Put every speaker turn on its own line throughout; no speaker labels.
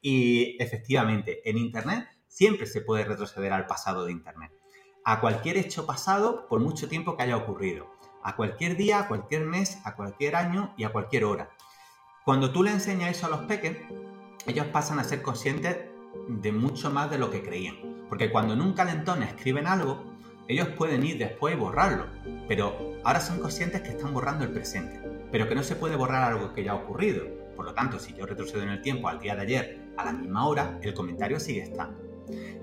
Y efectivamente, en Internet siempre se puede retroceder al pasado de Internet. A cualquier hecho pasado por mucho tiempo que haya ocurrido. A cualquier día, a cualquier mes, a cualquier año y a cualquier hora. Cuando tú le enseñas eso a los peques, ellos pasan a ser conscientes de mucho más de lo que creían. Porque cuando en un calentón escriben algo, ellos pueden ir después y borrarlo. Pero ahora son conscientes que están borrando el presente. Pero que no se puede borrar algo que ya ha ocurrido. Por lo tanto, si yo retrocedo en el tiempo al día de ayer, a la misma hora, el comentario sigue estando.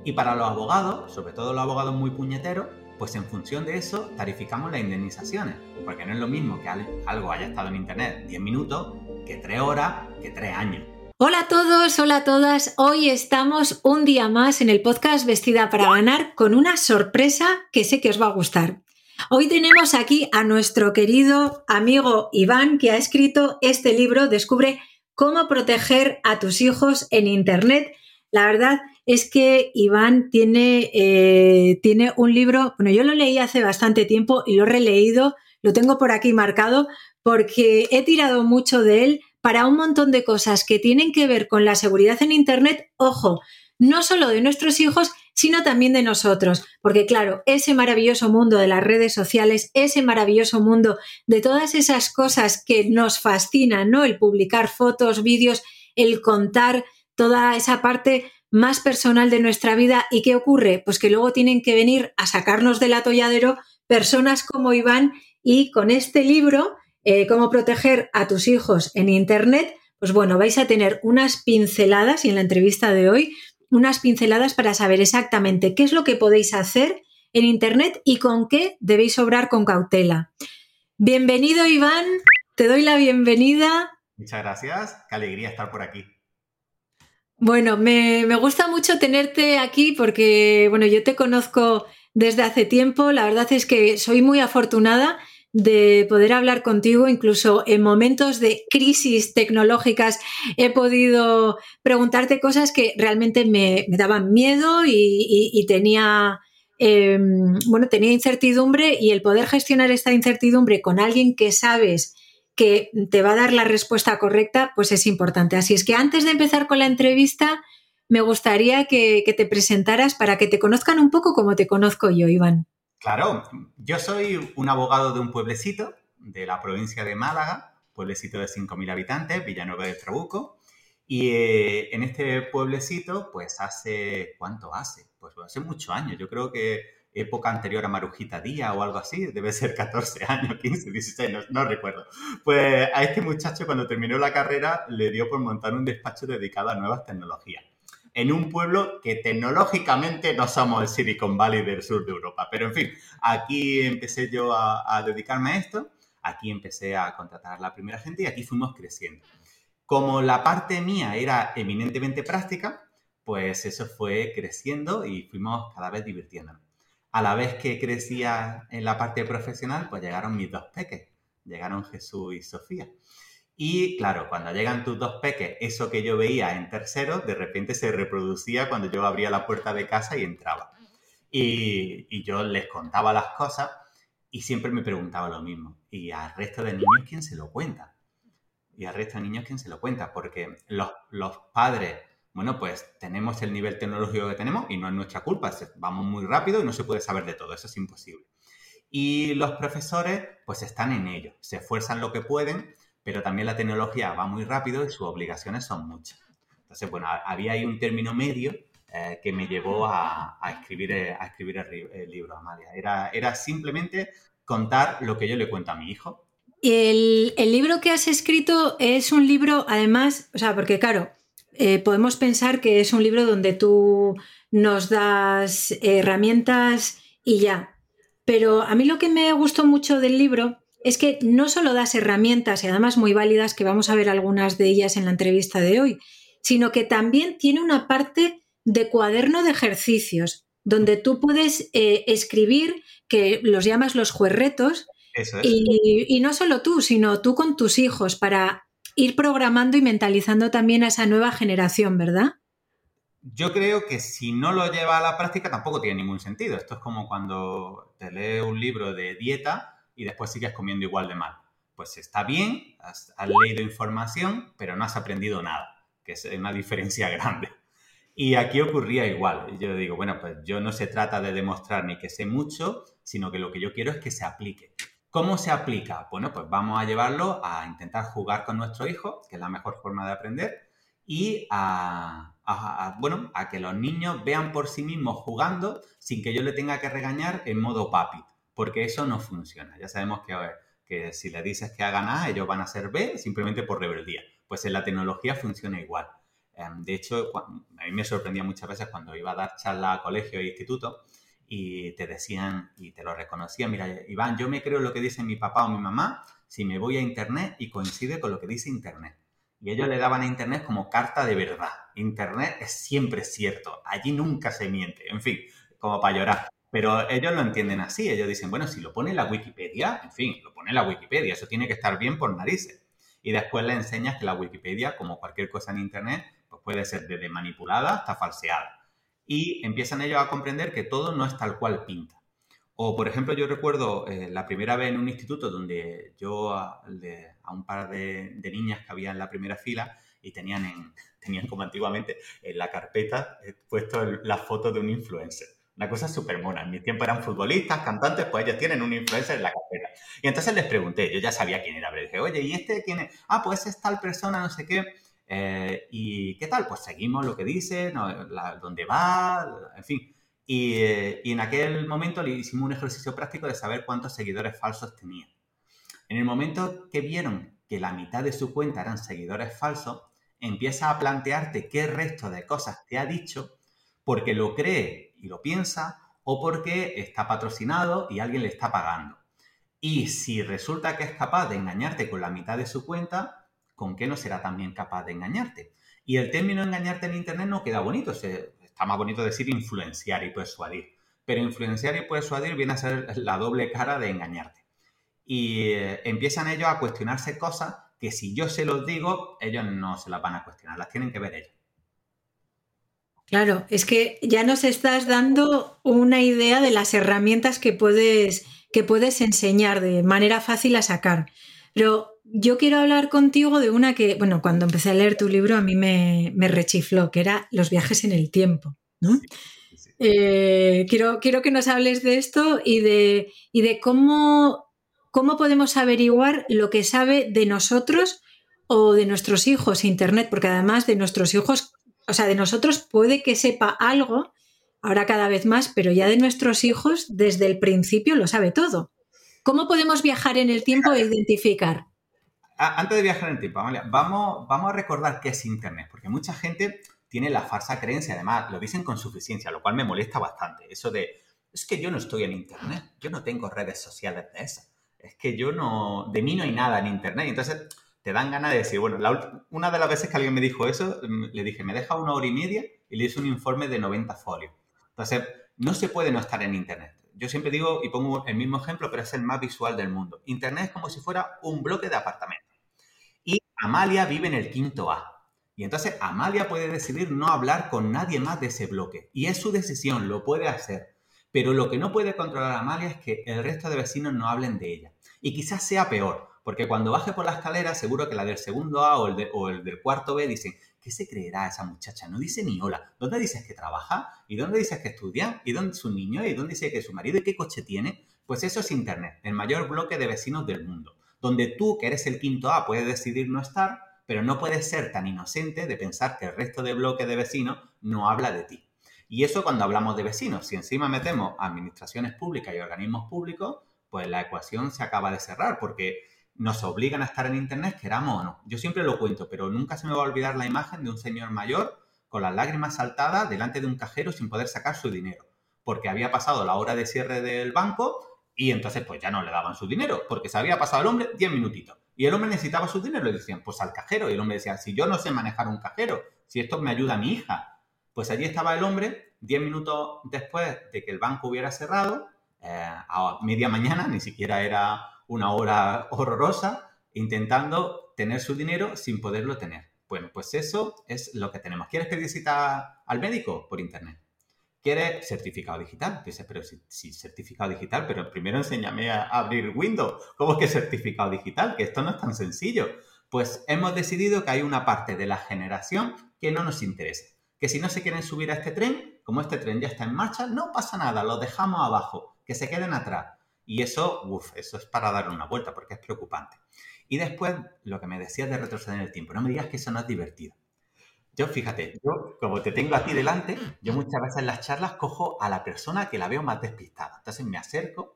Y para los abogados, sobre todo los abogados muy puñeteros, pues en función de eso tarificamos las indemnizaciones. Porque no es lo mismo que algo haya estado en Internet 10 minutos que 3 horas, que 3 años.
Hola a todos, hola a todas. Hoy estamos un día más en el podcast Vestida para Ganar con una sorpresa que sé que os va a gustar. Hoy tenemos aquí a nuestro querido amigo Iván que ha escrito este libro, Descubre cómo proteger a tus hijos en Internet. La verdad es que Iván tiene, eh, tiene un libro, bueno, yo lo leí hace bastante tiempo y lo he releído, lo tengo por aquí marcado porque he tirado mucho de él para un montón de cosas que tienen que ver con la seguridad en Internet, ojo, no solo de nuestros hijos, sino también de nosotros. Porque claro, ese maravilloso mundo de las redes sociales, ese maravilloso mundo de todas esas cosas que nos fascinan, ¿no? El publicar fotos, vídeos, el contar toda esa parte más personal de nuestra vida. ¿Y qué ocurre? Pues que luego tienen que venir a sacarnos del atolladero personas como Iván y con este libro eh, cómo proteger a tus hijos en Internet, pues bueno, vais a tener unas pinceladas y en la entrevista de hoy, unas pinceladas para saber exactamente qué es lo que podéis hacer en Internet y con qué debéis obrar con cautela. Bienvenido Iván, te doy la bienvenida.
Muchas gracias, qué alegría estar por aquí.
Bueno, me, me, gusta mucho tenerte aquí porque, bueno, yo te conozco desde hace tiempo, la verdad es que soy muy afortunada de poder hablar contigo, incluso en momentos de crisis tecnológicas he podido preguntarte cosas que realmente me, daban miedo y, tenía, em, bueno, tenía incertidumbre y el poder gestionar esta incertidumbre con alguien que sabes que te va a dar la respuesta correcta, pues es importante. Así es que antes de empezar con la entrevista, me gustaría que te presentaras para que te conozcan un poco como te conozco yo, Iván.
Claro, yo soy un abogado de un pueblecito de la provincia de Málaga, pueblecito de 5.000 habitantes, Villanueva del Trabuco. Y eh, en este pueblecito, pues hace, ¿cuánto hace? Pues hace muchos años, yo creo que época anterior a Marujita Díaz o algo así, debe ser 14 años, 15, 16, no, no, recuerdo. Pues a este muchacho cuando terminó la carrera le dio por montar un despacho dedicado a nuevas tecnologías en un pueblo que tecnológicamente no somos el Silicon Valley del sur de Europa. Pero en fin, aquí empecé yo a, dedicarme a esto, aquí empecé a contratar a la primera gente y aquí fuimos creciendo. Como la parte mía era eminentemente práctica, pues eso fue creciendo y fuimos cada vez divirtiéndonos. A la vez que crecía en la parte profesional, pues llegaron mis dos peques, llegaron Jesús y Sofía. Y claro, cuando llegan tus dos peques, eso que yo veía en tercero, de repente se reproducía cuando yo abría la puerta de casa y entraba. Y, yo les contaba las cosas y siempre me preguntaba lo mismo. ¿Y al resto de niños quién se lo cuenta? ¿Y al resto de niños quién se lo cuenta? Porque los, los padres, bueno, pues tenemos el nivel tecnológico que tenemos y no es nuestra culpa. Vamos muy rápido y no se puede saber de todo. Eso es imposible. Y los profesores, pues están en ello. Se esfuerzan lo que pueden pero también la tecnología va muy rápido y sus obligaciones son muchas. Entonces, bueno, había ahí un término medio eh, que me llevó a, escribir, eh, a escribir el, libro, Amalia. Era, era simplemente contar lo que yo le cuento a mi hijo.
El, el libro que has escrito es un libro, además, o sea, porque claro, eh, podemos pensar que es un libro donde tú nos das herramientas y ya. Pero a mí lo que me gustó mucho del libro es que no solo das herramientas y además muy válidas, que vamos a ver algunas de ellas en la entrevista de hoy, sino que también tiene una parte de cuaderno de ejercicios, donde tú puedes eh, escribir, que los llamas los juerretos, y, y, no solo tú, sino tú con tus hijos, para ir programando y mentalizando también a esa nueva generación, ¿verdad?
Yo creo que si no lo lleva a la práctica tampoco tiene ningún sentido. Esto es como cuando te lees un libro de dieta y después sigues comiendo igual de mal. Pues está bien, has, leído información, pero no has aprendido nada. que es una diferencia grande. Y aquí ocurría igual. Yo digo, bueno, pues yo no se trata de demostrar ni que sé mucho, sino que lo que yo quiero es que se aplique. ¿Cómo se aplica? Bueno, pues vamos a llevarlo a intentar jugar con nuestro hijo, que es la mejor forma de aprender, y a, bueno, a que los niños vean por sí mismos jugando sin que yo le tenga que regañar en modo papi, porque eso no funciona. Ya sabemos que, que si le dices que hagan A, ellos van a hacer B simplemente por rebeldía. Pues en la tecnología funciona igual. Em, de hecho, a mí me sorprendía muchas veces cuando iba a dar charla a colegio e instituto y te decían y te lo reconocían, mira, Iván, yo me creo lo que dice mi papá o mi mamá si me voy a Internet y coincide con lo que dice Internet. Y ellos le daban a Internet como carta de verdad. Internet es siempre cierto, allí nunca se miente, en fin, como para llorar. Pero ellos lo entienden así, ellos dicen, bueno, si lo pone la Wikipedia, en fin, lo pone la Wikipedia, eso tiene que estar bien por narices. Y después le enseñas que la Wikipedia, como cualquier cosa en Internet, puede ser desde manipulada hasta falseada. Y empiezan ellos a comprender que todo no es tal cual pinta. O, por ejemplo, yo recuerdo eh, la primera vez en un instituto donde yo a, un par de, niñas que había en la primera fila y tenían, en, tenían como antiguamente en la carpeta eh, puesto la foto de un influencer. Una cosa súper mona. En mi tiempo eran futbolistas, cantantes, pues ellos tienen un influencer en la carpeta. Y entonces les pregunté, yo ya sabía quién era, pero dije, oye, ¿y este quién es? Ah, pues es tal persona, no sé qué. Eh, ¿Y qué tal? Pues seguimos lo que dice, dónde va, en fin. Y, y, en aquel momento le hicimos un ejercicio práctico de saber cuántos seguidores falsos tenía. En el momento que vieron que la mitad de su cuenta eran seguidores falsos, empieza a plantearte qué resto de cosas te ha dicho porque lo cree y lo piensa o porque está patrocinado y alguien le está pagando. Y si resulta que es capaz de engañarte con la mitad de su cuenta, ¿con qué no será también capaz de engañarte? Y el término engañarte en Internet no queda bonito, está más bonito decir influenciar y persuadir. Pero influenciar y persuadir viene a ser la doble cara de engañarte. Y eh, empiezan ellos a cuestionarse cosas que si yo se los digo, ellos no se las van a cuestionar, las tienen que ver ellos.
Claro, es que ya nos estás dando una idea de las herramientas que puedes, que puedes enseñar de manera fácil a sacar. Pero yo quiero hablar contigo de una que, bueno, cuando empecé a leer tu libro a mí me, rechifló, que era los viajes en el tiempo. Eh, quiero, quiero, que nos hables de esto y de, y de cómo, cómo podemos averiguar lo que sabe de nosotros o de nuestros hijos Internet, porque además de nuestros hijos, o sea, de nosotros puede que sepa algo, ahora cada vez más, pero ya de nuestros hijos desde el principio lo sabe todo. ¿Cómo podemos viajar en el tiempo e identificar?
antes de viajar en el tiempo, vamos, vamos a recordar qué es Internet, porque mucha gente tiene la falsa creencia, además lo dicen con suficiencia, lo cual me molesta bastante. Eso de, es que yo no estoy en Internet, yo no tengo redes sociales de esas, es que yo no, de mí no hay nada en Internet. Entonces te dan ganas de decir, bueno, una de las veces que alguien me dijo eso, mm, le dije, me deja una hora y media y le hice un informe de 90 folios. Entonces, no se puede no estar en Internet. Yo siempre digo y pongo el mismo ejemplo, pero es el más visual del mundo. Internet es como si fuera un bloque de apartamentos. Amalia vive en el quinto A. Y entonces Amalia puede decidir no hablar con nadie más de ese bloque. Y es su decisión, lo puede hacer. Pero lo que no puede controlar Amalia es que el resto de vecinos no hablen de ella. Y quizás sea peor, porque cuando baje por la escalera, seguro que la del segundo A o el, del cuarto B dicen, ¿qué se creerá esa muchacha? No dice ni hola. ¿Dónde dices que trabaja? ¿Y dónde dices que estudia? ¿Y dónde es su niño? ¿Y dónde dice que su marido? ¿Y qué coche tiene? Pues eso es Internet, el mayor bloque de vecinos del mundo donde tú, que eres el quinto A, puedes decidir no estar, pero no puedes ser tan inocente de pensar que el resto del bloque de vecinos no habla de ti. Y eso cuando hablamos de vecinos, si encima metemos administraciones públicas y organismos públicos, pues la ecuación se acaba de cerrar porque nos obligan a estar en Internet, queramos o no. Yo siempre lo cuento, pero nunca se me va a olvidar la imagen de un señor mayor con las lágrimas saltadas delante de un cajero sin poder sacar su dinero, porque había pasado la hora de cierre del banco y entonces pues ya no le daban su dinero, porque se había pasado el hombre 10 minutitos. Y el hombre necesitaba su dinero le decían, pues al cajero. Y el hombre decía, si yo no sé manejar un cajero, si esto me ayuda a mi hija. Pues allí estaba el hombre 10 minutos después de que el banco hubiera cerrado, eh, a media mañana, ni siquiera era una hora horrorosa, intentando tener su dinero sin poderlo tener. Bueno, pues eso es lo que tenemos. ¿Quieres pedir cita al médico? Por internet quiere certificado digital. Dice, pero si, certificado digital, pero primero enséñame a abrir Windows. ¿Cómo es que certificado digital? Que esto no es tan sencillo. Pues hemos decidido que hay una parte de la generación que no nos interesa. Que si no se quieren subir a este tren, como este tren ya está en marcha, no pasa nada, lo dejamos abajo, que se queden atrás. Y eso, uff, eso es para darle una vuelta porque es preocupante. Y después, lo que me decías de retroceder en el tiempo, no me digas que eso no es divertido. Yo, fíjate, yo como te tengo a ti delante, yo muchas veces en las charlas cojo a la persona que la veo más despistada. Entonces me acerco,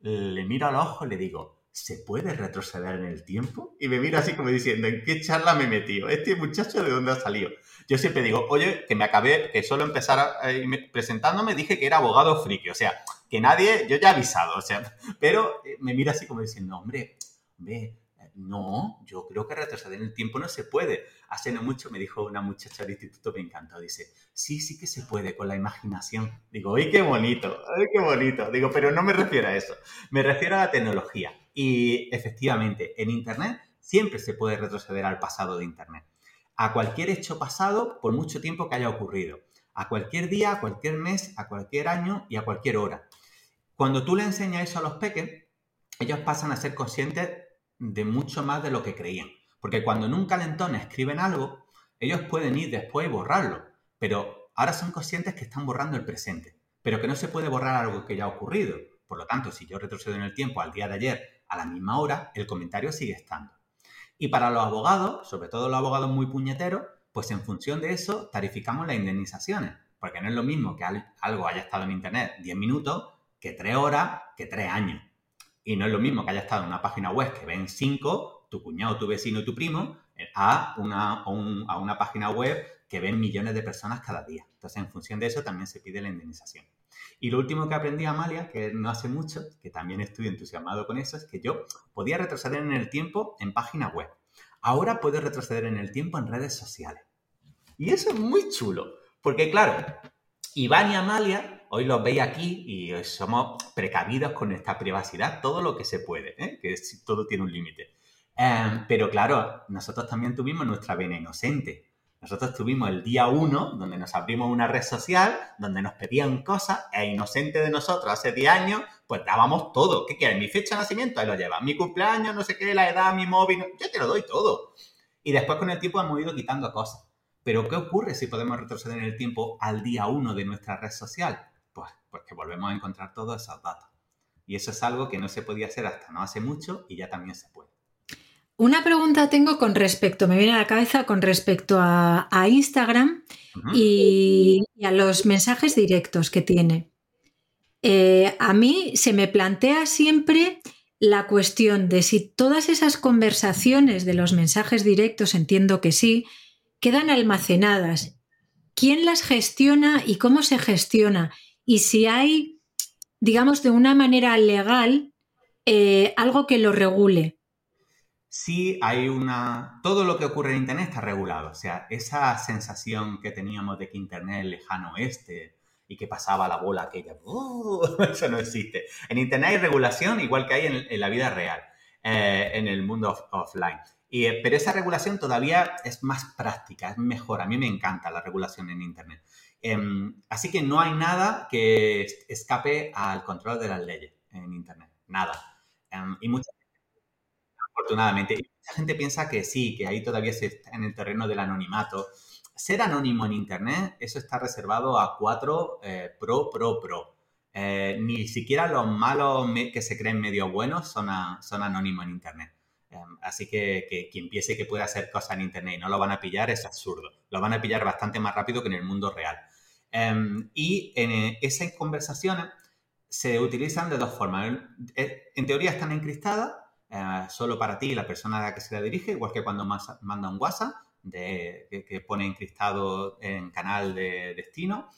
le miro a los ojos le digo, ¿se puede retroceder en el tiempo? Y me mira así como diciendo, ¿en qué charla me he metido? ¿Este muchacho de dónde ha salido? Yo siempre digo, oye, que me acabé, que solo empezar presentándome dije que era abogado friki, o sea, que nadie, yo ya he avisado, o sea, pero eh, me mira así como diciendo, hombre, ve, no, yo creo que retroceder en el tiempo no se puede. Hace no mucho me dijo una muchacha del instituto, me encantó, dice, sí, sí que se puede con la imaginación. Digo, ¡ay, qué bonito! ¡Ay, qué bonito! Digo, pero no me refiero a eso, me refiero a la tecnología. Y efectivamente, en Internet siempre se puede retroceder al pasado de Internet. A cualquier hecho pasado por mucho tiempo que haya ocurrido. A cualquier día, a cualquier mes, a cualquier año y a cualquier hora. Cuando tú le enseñas eso a los peques, ellos pasan a ser conscientes de mucho más de lo que creían. Porque cuando en un calentón escriben algo, ellos pueden ir después y borrarlo. Pero ahora son conscientes que están borrando el presente. Pero que no se puede borrar algo que ya ha ocurrido. Por lo tanto, si yo retrocedo en el tiempo al día de ayer a la misma hora, el comentario sigue estando. Y para los abogados, sobre todo los abogados muy puñeteros, pues en función de eso tarificamos las indemnizaciones. Porque no es lo mismo que algo haya estado en Internet 10 minutos que 3 horas que 3 años. Y no es lo mismo que haya estado en una página web que ven cinco, tu cuñado, tu vecino y tu primo, eh, a una, a una página web que ven millones de personas cada día. Entonces, en función de eso, también se pide la indemnización. Y lo último que aprendí, Amalia, que no hace mucho, que también estoy entusiasmado con eso, es que yo podía retroceder en el tiempo en página web. Ahora puedo retroceder en el tiempo en redes sociales. Y eso es muy chulo, porque claro, Iván y Amalia hoy los veis aquí y somos precavidos con nuestra privacidad, todo lo que se puede, ¿eh? que todo tiene un límite. Em, pero claro, nosotros también tuvimos nuestra vena inocente. Nosotros tuvimos el día uno, donde nos abrimos una red social, donde nos pedían cosas, e inocente de nosotros hace 10 años, pues dábamos todo. ¿Qué quieres? Mi fecha de nacimiento, ahí lo llevas. Mi cumpleaños, no sé qué, la edad, mi móvil, yo te lo doy todo. Y después con el tiempo hemos ido quitando cosas. Pero ¿qué ocurre si podemos retroceder en el tiempo al día uno de nuestra red social? Pues, pues que volvemos a encontrar todos esos datos. Y eso es algo que no se podía hacer hasta no hace mucho y ya también se puede.
Una pregunta tengo con respecto, me viene a la cabeza con respecto a, Instagram y, a los mensajes directos que tiene. Eh, a mí se me plantea siempre la cuestión de si todas esas conversaciones de los mensajes directos, entiendo que sí, quedan almacenadas. ¿Quién las gestiona y cómo se gestiona? Y si hay, digamos, de una manera legal, eh, algo que lo regule.
Sí, hay una... Todo lo que ocurre en Internet está regulado. O sea, esa sensación que teníamos de que Internet es lejano oeste y que pasaba la bola aquella, ¡uh! eso no existe. En Internet hay regulación igual que hay en, la vida real, eh, en el mundo offline. Y, eh, pero esa regulación todavía es más práctica, es mejor. A mí me encanta la regulación en Internet. Em, así que no hay nada que escape al control de las leyes en Internet. Nada. Em, y mucha afortunadamente, mucha gente piensa que sí, que ahí todavía se está en el terreno del anonimato. Ser anónimo en Internet, eso está reservado a cuatro eh, pro, pro, pro. Eh, ni siquiera los malos que se creen medio buenos son, anónimos en Internet. Em, así que, quien piense que puede hacer cosas en Internet y no lo van a pillar es absurdo. Lo van a pillar bastante más rápido que en el mundo real. Em, y en eh, esas conversaciones se utilizan de dos formas. Eh, en teoría están encriptadas, eh, solo para ti y la persona a la que se la dirige, igual que cuando manda un WhatsApp que, pone encriptado en canal de destino.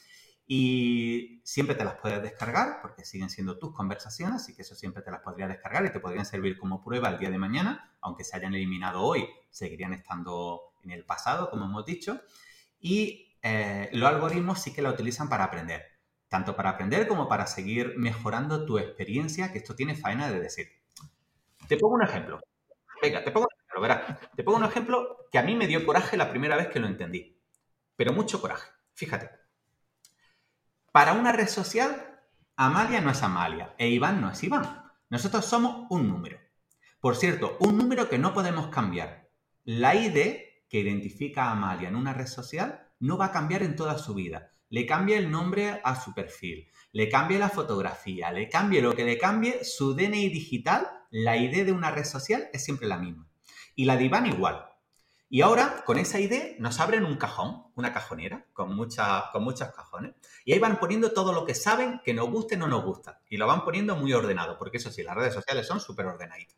Y siempre te las puedes descargar porque siguen siendo tus conversaciones, así que eso siempre te las podrías descargar y te podrían servir como prueba el día de mañana, aunque se hayan eliminado hoy, seguirían estando en el pasado, como hemos dicho. Y eh, los algoritmos sí que la utilizan para aprender, tanto para aprender como para seguir mejorando tu experiencia, que esto tiene faena de decir. Te pongo un ejemplo. Venga, te pongo un ejemplo, verás. Te pongo un ejemplo que a mí me dio coraje la primera vez que lo entendí, pero mucho coraje. Fíjate. Para una red social, Amalia no es Amalia e Iván no es Iván. Nosotros somos un número. Por cierto, un número que no podemos cambiar. la ID que identifica a Amalia en una red social no va a cambiar en toda su vida. Le cambia el nombre a su perfil, le cambie la fotografía, le cambie lo que le cambie, su DNI digital, la ID de una red social es siempre la misma. Y la de Iván igual. Y ahora, con esa ID, nos abren un cajón, una cajonera, con, mucha, con muchos cajones. Y ahí van poniendo todo lo que saben que nos guste o no nos gusta. Y lo van poniendo muy ordenado, porque eso sí, las redes sociales son súper ordenaditas.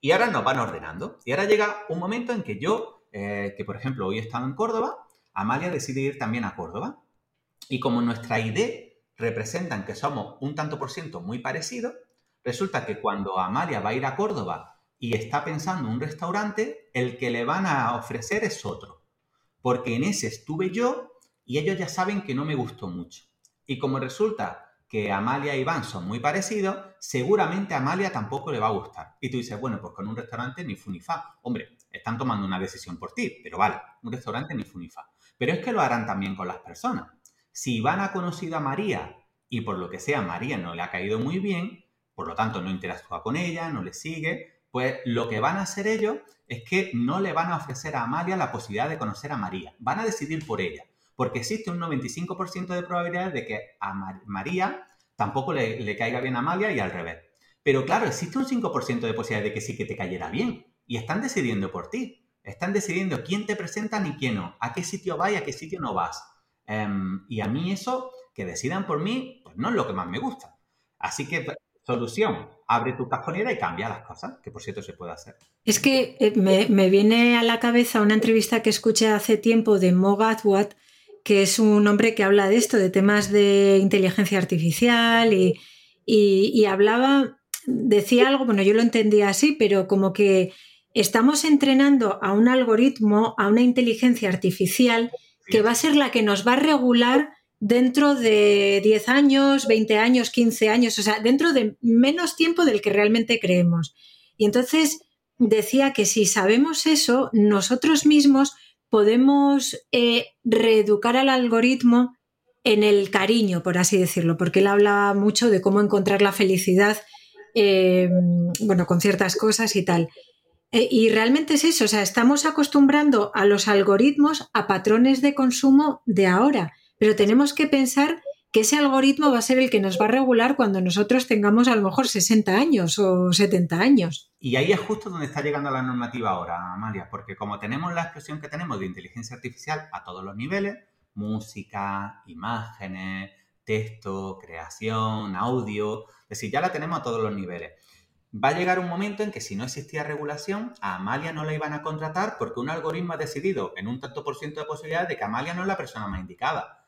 Y ahora nos van ordenando. Y ahora llega un momento en que yo, eh, que por ejemplo hoy he estado en Córdoba, Amalia decide ir también a Córdoba. Y como nuestra ID representan que somos un tanto por ciento muy parecidos, resulta que cuando Amalia va a ir a Córdoba y está pensando en un restaurante, el que le van a ofrecer es otro. Porque en ese estuve yo y ellos ya saben que no me gustó mucho. Y como resulta que Amalia y Iván son muy parecidos, seguramente a Amalia tampoco le va a gustar. Y tú dices, bueno, pues con un restaurante ni fu ni fa. Hombre, están tomando una decisión por ti, pero vale, un restaurante ni fu ni fa. Pero es que lo harán también con las personas. Si Iván ha conocido a María y por lo que sea María no le ha caído muy bien, por lo tanto no interactúa con ella, no le sigue, pues lo que van a hacer ellos es que no le van a ofrecer a Amalia la posibilidad de conocer a María, van a decidir por ella, porque existe un 95% de probabilidad de que a María tampoco le, le, caiga bien a Amalia y al revés. Pero claro, existe un 5% de posibilidad de que sí que te cayera bien y están decidiendo por ti. Están decidiendo quién te presentan y quién no, a qué sitio vas y a qué sitio no vas. Em, y a mí eso, que decidan por mí, pues no es lo que más me gusta. Así que, pues, solución, abre tu cajonera y cambia las cosas, que por cierto se puede hacer.
Es que eh, me, viene a la cabeza una entrevista que escuché hace tiempo de Mo Gatwat, que es un hombre que habla de esto, de temas de inteligencia artificial y, y hablaba, decía algo, bueno, yo lo entendía así, pero como que estamos entrenando a un algoritmo, a una inteligencia artificial que va a ser la que nos va a regular dentro de 10 años, 20 años, 15 años, o sea, dentro de menos tiempo del que realmente creemos. Y entonces decía que si sabemos eso, nosotros mismos podemos eh, reeducar al algoritmo en el cariño, por así decirlo, porque él habla mucho de cómo encontrar la felicidad, eh, bueno, con ciertas cosas y tal. Eh, y realmente es eso, o sea, estamos acostumbrando a los algoritmos a patrones de consumo de ahora, pero tenemos que pensar que ese algoritmo va a ser el que nos va a regular cuando nosotros tengamos a lo mejor 60 años o 70 años.
Y ahí es justo donde está llegando la normativa ahora, Amalia, porque como tenemos la expresión que tenemos de inteligencia artificial a todos los niveles, música, imágenes, texto, creación, audio, es decir, ya la tenemos a todos los niveles va a llegar un momento en que si no existía regulación, a Amalia no la iban a contratar porque un algoritmo ha decidido en un tanto por ciento de posibilidades de que Amalia no es la persona más indicada.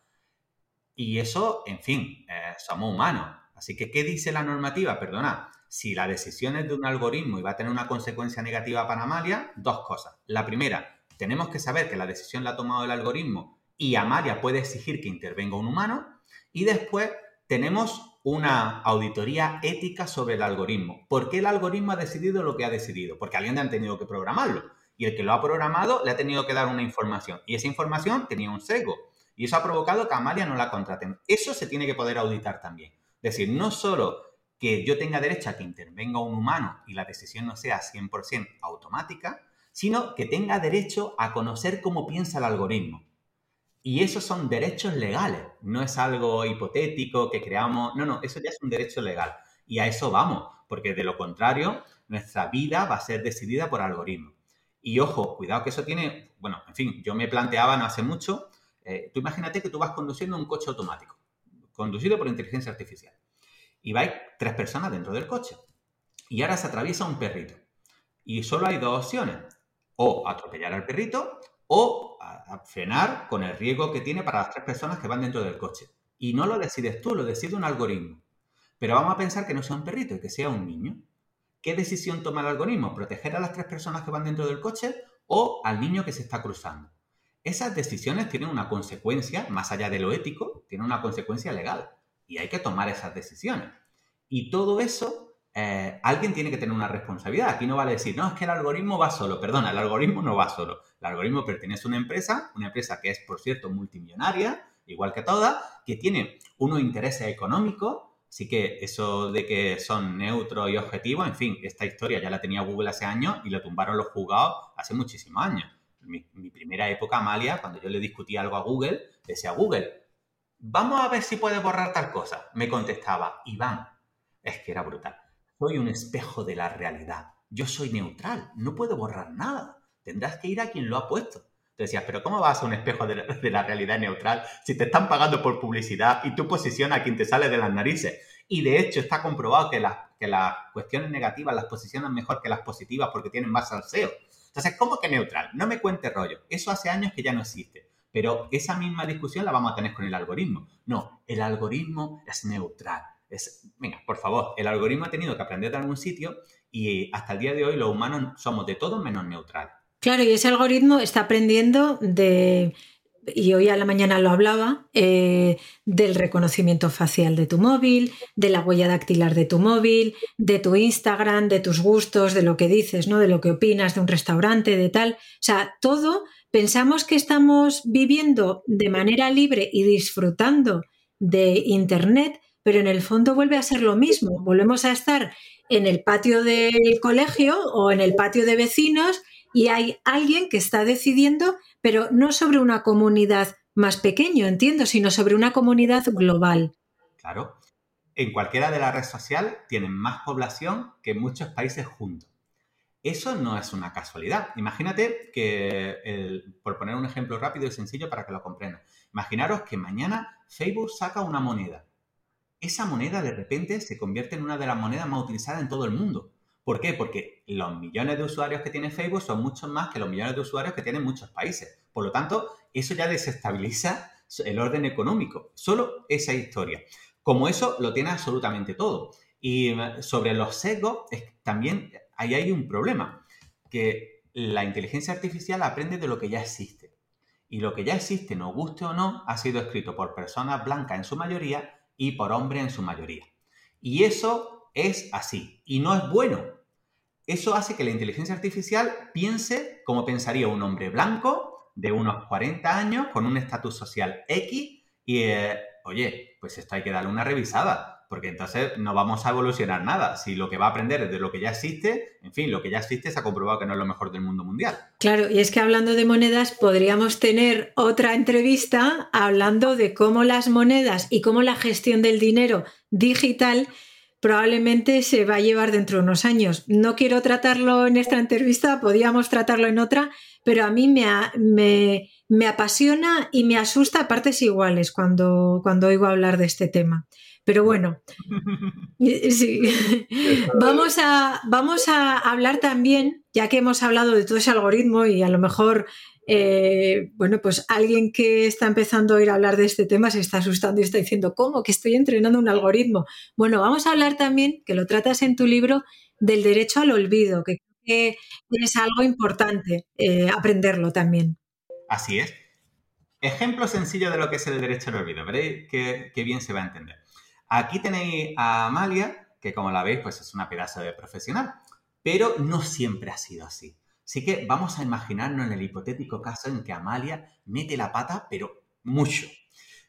Y eso, en fin, eh, somos humanos. Así que, ¿qué dice la normativa? Perdona, si la decisión es de un algoritmo y va a tener una consecuencia negativa para Amalia, dos cosas. La primera, tenemos que saber que la decisión la ha tomado el algoritmo y Amalia puede exigir que intervenga un humano. Y después tenemos una auditoría ética sobre el algoritmo. ¿Por qué el algoritmo ha decidido lo que ha decidido? Porque alguien ha tenido que programarlo. Y el que lo ha programado le ha tenido que dar una información. Y esa información tenía un sesgo. Y eso ha provocado que Amalia no la contraten. Eso se tiene que poder auditar también. Es decir, no solo que yo tenga derecho a que intervenga un humano y la decisión no sea 100% automática, sino que tenga derecho a conocer cómo piensa el algoritmo. Y esos son derechos legales, no es algo hipotético que creamos, no, no, eso ya es un derecho legal. Y a eso vamos, porque de lo contrario, nuestra vida va a ser decidida por algoritmos. Y ojo, cuidado que eso tiene, bueno, en fin, yo me planteaba no hace mucho, eh, tú imagínate que tú vas conduciendo un coche automático, conducido por inteligencia artificial, y vais tres personas dentro del coche, y ahora se atraviesa un perrito, y solo hay dos opciones, o atropellar al perrito o frenar con el riesgo que tiene para las tres personas que van dentro del coche. Y no lo decides tú, lo decide un algoritmo. Pero vamos a pensar que no sea un perrito y que sea un niño. ¿Qué decisión toma el algoritmo? ¿Proteger a las tres personas que van dentro del coche o al niño que se está cruzando? Esas decisiones tienen una consecuencia, más allá de lo ético, tienen una consecuencia legal. Y hay que tomar esas decisiones. Y todo eso eh, alguien tiene que tener una responsabilidad. Aquí no vale decir, no, es que el algoritmo va solo. Perdona, el algoritmo no va solo. El algoritmo pertenece a una empresa, una empresa que es, por cierto, multimillonaria, igual que todas, que tiene unos intereses económicos Así que eso de que son neutros y objetivos, en fin, esta historia ya la tenía Google hace años y lo tumbaron los juzgados hace muchísimos años. Mi, primera época, Amalia, cuando yo le discutía algo a Google, decía, Google, vamos a ver si puede borrar tal cosa. Me contestaba, Iván, es que era brutal. Soy un espejo de la realidad. Yo soy neutral, no puedo borrar nada. Tendrás que ir a quien lo ha puesto. Te decías, pero ¿cómo vas a un espejo de la, realidad neutral si te están pagando por publicidad y tú posicionas a quien te sale de las narices? Y de hecho está comprobado que las, que las cuestiones negativas las posicionan mejor que las positivas porque tienen más salseo. Entonces, ¿cómo que neutral? No me cuente rollo. Eso hace años que ya no existe. Pero esa misma discusión la vamos a tener con el algoritmo. No, el algoritmo es neutral. Venga, por favor, el algoritmo ha tenido que aprender de algún sitio y hasta el día de hoy los humanos somos de todo menos neutrales.
Claro, y ese algoritmo está aprendiendo de, y hoy a la mañana lo hablaba, eh, del reconocimiento facial de tu móvil, de la huella dactilar de tu móvil, de tu Instagram, de tus gustos, de lo que dices, ¿no? De lo que opinas de un restaurante, de tal. O sea, todo pensamos que estamos viviendo de manera libre y disfrutando de Internet, pero en el fondo vuelve a ser lo mismo. Volvemos a estar en el patio del colegio o en el patio de vecinos y hay alguien que está decidiendo, pero no sobre una comunidad más pequeña, entiendo, sino sobre una comunidad global.
Claro. En cualquiera de las redes sociales tienen más población que muchos países juntos. Eso no es una casualidad. Imagínate que, por poner un ejemplo rápido y sencillo para que lo comprendan, imaginaros que mañana Facebook saca una moneda. Esa moneda de repente se convierte en una de las monedas más utilizadas en todo el mundo. ¿Por qué? Porque los millones de usuarios que tiene Facebook son muchos más que los millones de usuarios que tienen muchos países. Por lo tanto, eso ya desestabiliza el orden económico. Solo esa historia. Como eso lo tiene absolutamente todo. Y eh, sobre los sesgos, también ahí hay un problema, que la inteligencia artificial aprende de lo que ya existe. Y lo que ya existe, nos guste o no, ha sido escrito por personas blancas en su mayoría y por hombres en su mayoría. Y eso es así y no es bueno. Eso hace que la inteligencia artificial piense como pensaría un hombre blanco de unos 40 años con un estatus social X y, eh, oye, pues esto hay que darle una revisada, porque entonces no vamos a evolucionar nada. Si lo que va a aprender es de lo que ya existe, en fin, lo que ya existe se ha comprobado que no es lo mejor del mundo mundial.
Claro, y es que hablando de monedas, podríamos tener otra entrevista hablando de cómo las monedas y cómo la gestión del dinero digital probablemente se va a llevar dentro de unos años. No quiero tratarlo en esta entrevista, podíamos tratarlo en otra, pero a mí me, me, apasiona y me asusta a partes iguales cuando, cuando oigo hablar de este tema. Pero bueno, sí. vamos, a, vamos a hablar también, ya que hemos hablado de todo ese algoritmo y a lo mejor eh, bueno, pues alguien que está empezando a oír hablar de este tema se está asustando y está diciendo, ¿cómo? Que estoy entrenando un algoritmo. Bueno, vamos a hablar también, que lo tratas en tu libro, del derecho al olvido, que creo que es algo importante eh, aprenderlo también.
Así es. Ejemplo sencillo de lo que es el derecho al olvido, veréis qué bien se va a entender. Aquí tenéis a Amalia, que como la veis, pues es una pedazo de profesional, pero no siempre ha sido así. Así que vamos a imaginarnos en el hipotético caso en que Amalia mete la pata, pero mucho.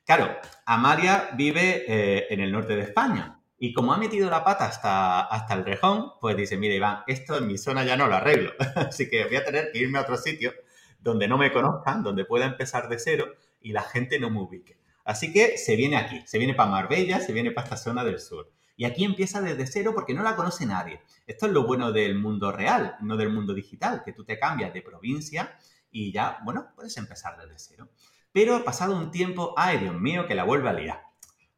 Claro, Amalia vive eh, en el norte de España y como ha metido la pata hasta, hasta el rejón, pues dice, mire Iván, esto en mi zona ya no lo arreglo, así que voy a tener que irme a otro sitio donde no me conozcan, donde pueda empezar de cero y la gente no me ubique. Así que se viene aquí, se viene para Marbella, se viene para esta zona del sur. Y aquí empieza desde cero porque no la conoce nadie. Esto es lo bueno del mundo real, no del mundo digital, que tú te cambias de provincia y ya, bueno, puedes empezar desde cero. Pero pasado un tiempo, ay Dios mío, que la vuelve a liar.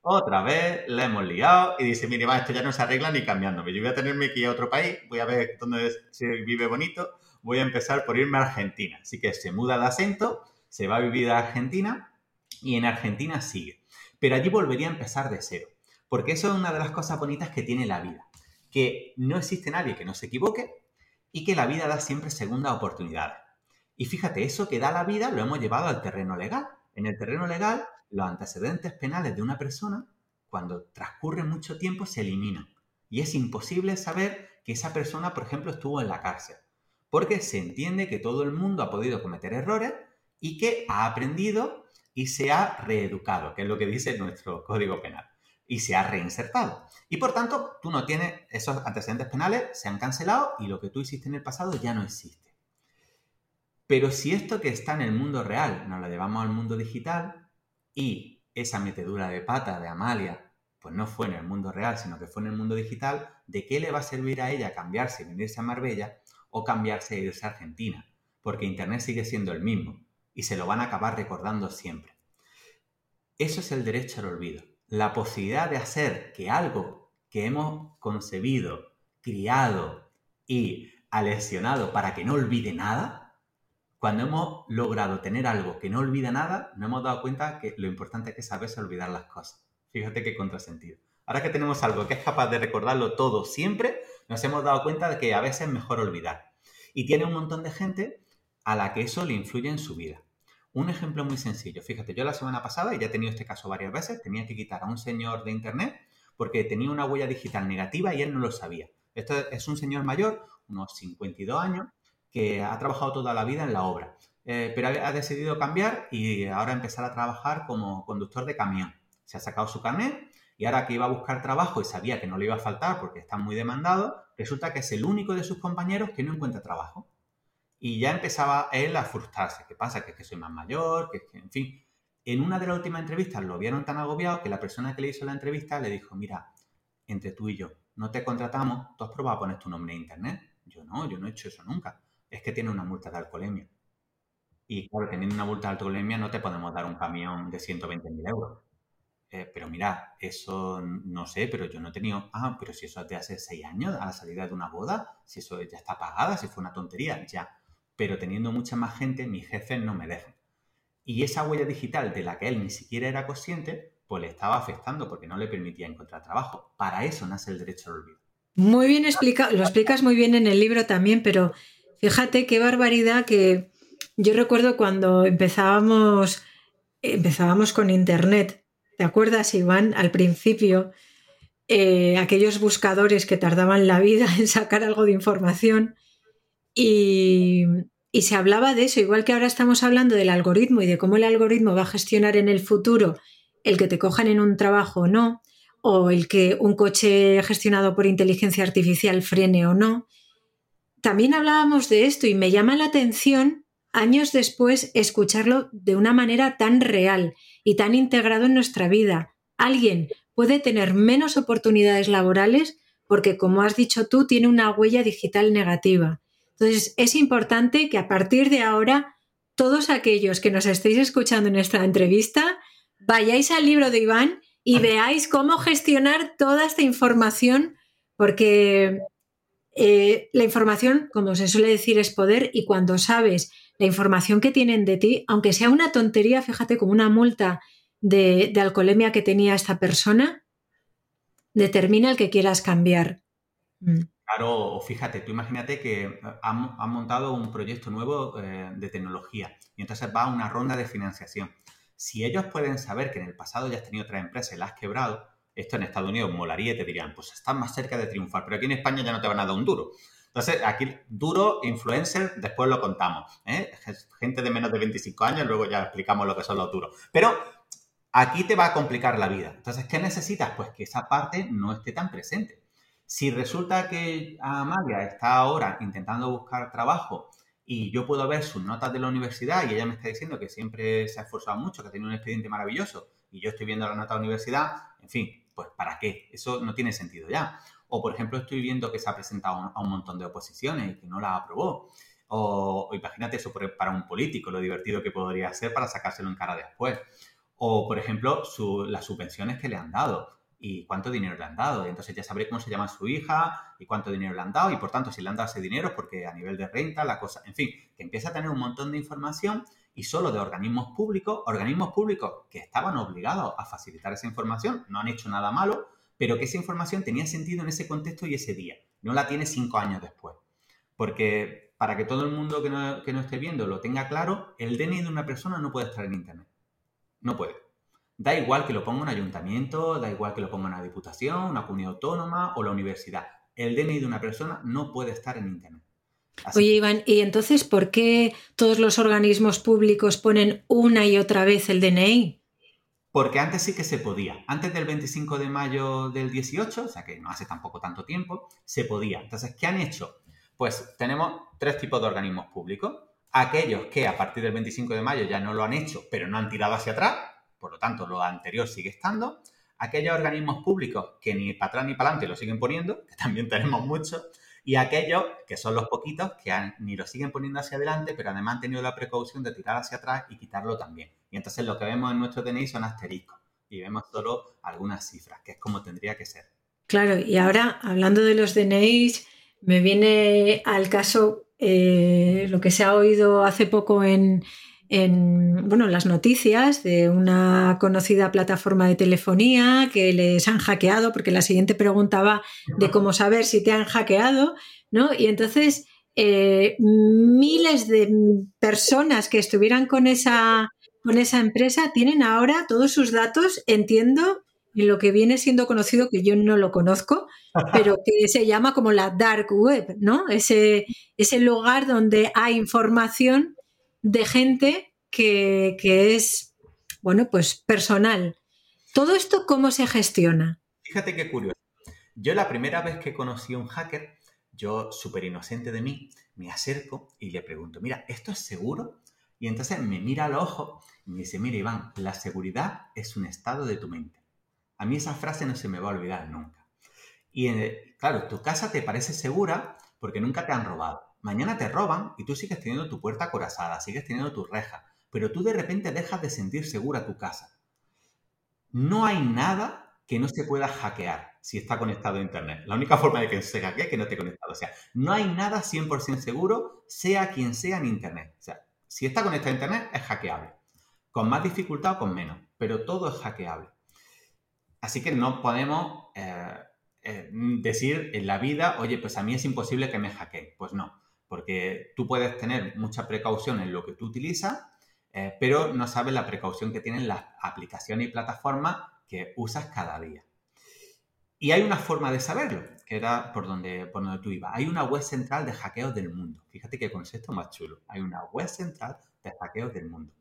Otra vez la hemos liado y dice, mire, va, esto ya no se arregla ni cambiándome. Yo voy a tenerme que ir a otro país, voy a ver dónde se vive bonito, voy a empezar por irme a Argentina. Así que se muda de acento, se va a vivir a Argentina y en Argentina sigue. Pero allí volvería a empezar de cero. Porque eso es una de las cosas bonitas que tiene la vida, que no existe nadie que no se equivoque y que la vida da siempre segunda oportunidades. Y fíjate, eso que da la vida lo hemos llevado al terreno legal. En el terreno legal, los antecedentes penales de una persona, cuando transcurre mucho tiempo, se eliminan. Y es imposible saber que esa persona, por ejemplo, estuvo en la cárcel. Porque se entiende que todo el mundo ha podido cometer errores y que ha aprendido y se ha reeducado, que es lo que dice nuestro código penal. y se ha reinsertado. Y por tanto, tú no tienes esos antecedentes penales, se han cancelado y lo que tú hiciste en el pasado ya no existe. Pero si esto que está en el mundo real nos lo llevamos al mundo digital y esa metedura de pata de Amalia, pues no fue en el mundo real, sino que fue en el mundo digital, ¿de qué le va a servir a ella cambiarse y venirse a Marbella o cambiarse e irse a Argentina? Porque Internet sigue siendo el mismo y se lo van a acabar recordando siempre. Eso es el derecho al olvido. La posibilidad de hacer que algo que hemos concebido, criado y aleccionado para que no olvide nada, cuando hemos logrado tener algo que no olvida nada, nos hemos dado cuenta que lo importante es que saberse olvidar las cosas. Fíjate qué contrasentido. Ahora que tenemos algo que es capaz de recordarlo todo siempre, nos hemos dado cuenta de que a veces es mejor olvidar. Y tiene un montón de gente a la que eso le influye en su vida. Un ejemplo muy sencillo. Fíjate, yo la semana pasada, y ya he tenido este caso varias veces, tenía que quitar a un señor de internet porque tenía una huella digital negativa y él no lo sabía. Esto es un señor mayor, unos 52 años, que ha trabajado toda la vida en la obra, eh, pero ha decidido cambiar y ahora empezar a trabajar como conductor de camión. Se ha sacado su carnet y ahora que iba a buscar trabajo y sabía que no le iba a faltar porque está muy demandado, resulta que es el único de sus compañeros que no encuentra trabajo. Y ya empezaba él a frustrarse. ¿Qué pasa? Que es que soy más mayor, que, que en fin. En una de las últimas entrevistas lo vieron tan agobiado que la persona que le hizo la entrevista le dijo, mira, entre tú y yo, no te contratamos, tú has probado a poner tu nombre en internet. Yo no, yo no he hecho eso nunca. Es que tiene una multa de alcoholemia. Y claro, teniendo una multa de alcoholemia no te podemos dar un camión de 120.000 euros. Eh, pero mira, eso no sé, pero yo no he tenido. Ah, pero si eso es de hace seis años, a la salida de una boda, si eso ya está pagada, si fue una tontería, ya pero teniendo mucha más gente, mis jefes no me dejan. Y esa huella digital de la que él ni siquiera era consciente, pues le estaba afectando porque no le permitía encontrar trabajo. Para eso nace el derecho al olvido.
Muy bien explicado, lo explicas muy bien en el libro también, pero fíjate qué barbaridad que yo recuerdo cuando empezábamos, empezábamos con Internet. ¿Te acuerdas, Iván? Al principio, eh, aquellos buscadores que tardaban la vida en sacar algo de información y, se hablaba de eso, igual que ahora estamos hablando del algoritmo y de cómo el algoritmo va a gestionar en el futuro el que te cojan en un trabajo o no, o el que un coche gestionado por inteligencia artificial frene o no. También hablábamos de esto y me llama la atención años después escucharlo de una manera tan real y tan integrado en nuestra vida. Alguien puede tener menos oportunidades laborales porque, como has dicho tú, tiene una huella digital negativa. Entonces, es importante que a partir de ahora, todos aquellos que nos estéis escuchando en esta entrevista, vayáis al libro de Iván y veáis cómo gestionar toda esta información, porque eh, la información, como se suele decir, es poder y cuando sabes la información que tienen de ti, aunque sea una tontería, fíjate como una multa de, de alcoholemia que tenía esta persona, determina el que quieras cambiar.
Mm. Claro, fíjate, tú imagínate que han, montado un proyecto nuevo eh, de tecnología y entonces va a una ronda de financiación. Si ellos pueden saber que en el pasado ya has tenido otra empresa y la has quebrado, esto en Estados Unidos molaría y te dirían, pues estás más cerca de triunfar, pero aquí en España ya no te van a dar un duro. Entonces, aquí duro, influencer, después lo contamos. ¿eh? Gente de menos de 25 años, luego ya explicamos lo que son los duros. Pero aquí te va a complicar la vida. Entonces, ¿qué necesitas? Pues que esa parte no esté tan presente. Si resulta que Amalia está ahora intentando buscar trabajo y yo puedo ver sus notas de la universidad y ella me está diciendo que siempre se ha esforzado mucho, que tiene un expediente maravilloso y yo estoy viendo la nota de la universidad, en fin, pues ¿para qué? Eso no tiene sentido ya. O, por ejemplo, estoy viendo que se ha presentado a un montón de oposiciones y que no la aprobó. O, imagínate eso para un político, lo divertido que podría ser para sacárselo en cara después. O, por ejemplo, las subvenciones que le han dado y cuánto dinero le han dado. Entonces ya sabré cómo se llama su hija y cuánto dinero le han dado y por tanto si le han dado ese dinero porque a nivel de renta, la cosa, en fin, que empieza a tener un montón de información y solo de organismos públicos, organismos públicos que estaban obligados a facilitar esa información, no han hecho nada malo, pero que esa información tenía sentido en ese contexto y ese día, no la tiene cinco años después. Porque para que todo el mundo que no, que esté viendo lo tenga claro, el DNI de una persona no puede estar en Internet. No puede. Da igual que lo ponga un ayuntamiento, da igual que lo ponga una diputación, una comunidad autónoma o la universidad. El DNI de una persona no puede estar en Internet.
Oye, Iván, ¿y entonces por qué todos los organismos públicos ponen una y otra vez el DNI?
Porque antes sí que se podía. Antes del 25 de mayo del 18, o sea que no hace tampoco tanto tiempo, se podía. Entonces, ¿qué han hecho? Pues tenemos tres tipos de organismos públicos. Aquellos que a partir del 25 de mayo ya no lo han hecho, pero no han tirado hacia atrás, por lo tanto, lo anterior sigue estando. Aquellos organismos públicos que ni para atrás ni para adelante lo siguen poniendo, que también tenemos muchos, y aquellos, que son los poquitos, que ni lo siguen poniendo hacia adelante, pero además han tenido la precaución de tirar hacia atrás y quitarlo también. Y entonces lo que vemos en nuestro DNI son asteriscos y vemos solo algunas cifras, que es como tendría que ser.
Claro, y ahora hablando de los DNIs, me viene al caso eh, lo que se ha oído hace poco en, en bueno, las noticias de una conocida plataforma de telefonía que les han hackeado, porque la siguiente pregunta va de cómo saber si te han hackeado, ¿no? Y entonces eh, miles de personas que estuvieran con esa, con esa empresa tienen ahora todos sus datos, entiendo, en lo que viene siendo conocido, que yo no lo conozco, pero que se llama como la dark web, ¿no? Ese, ese lugar donde hay información de gente que, es, bueno, pues personal. ¿Todo esto cómo se gestiona?
Fíjate qué curioso. Yo la primera vez que conocí a un hacker, yo súper inocente de mí, me acerco y le pregunto, mira, ¿esto es seguro? Y entonces me mira al ojo y me dice, mira Iván, la seguridad es un estado de tu mente. A mí esa frase no se me va a olvidar nunca. Y eh, claro, tu casa te parece segura porque nunca te han robado. Mañana te roban y tú sigues teniendo tu puerta acorazada, sigues teniendo tu reja, pero tú de repente dejas de sentir segura tu casa. No hay nada que no se pueda hackear si está conectado a Internet. La única forma de que se hackee es que no esté conectado. O sea, no hay nada 100% seguro, sea quien sea en Internet. O sea, si está conectado a Internet es hackeable. Con más dificultad o con menos, pero todo es hackeable. Así que no podemos eh, eh, decir en la vida, oye, pues a mí es imposible que me hackeen. Pues no porque tú puedes tener mucha precaución en lo que tú utilizas, eh, pero no sabes la precaución que tienen las aplicaciones y plataformas que usas cada día. Y hay una forma de saberlo, que era por donde, por donde tú ibas. Hay una web central de hackeos del mundo. Fíjate qué concepto más chulo. Hay una web central de hackeos del mundo.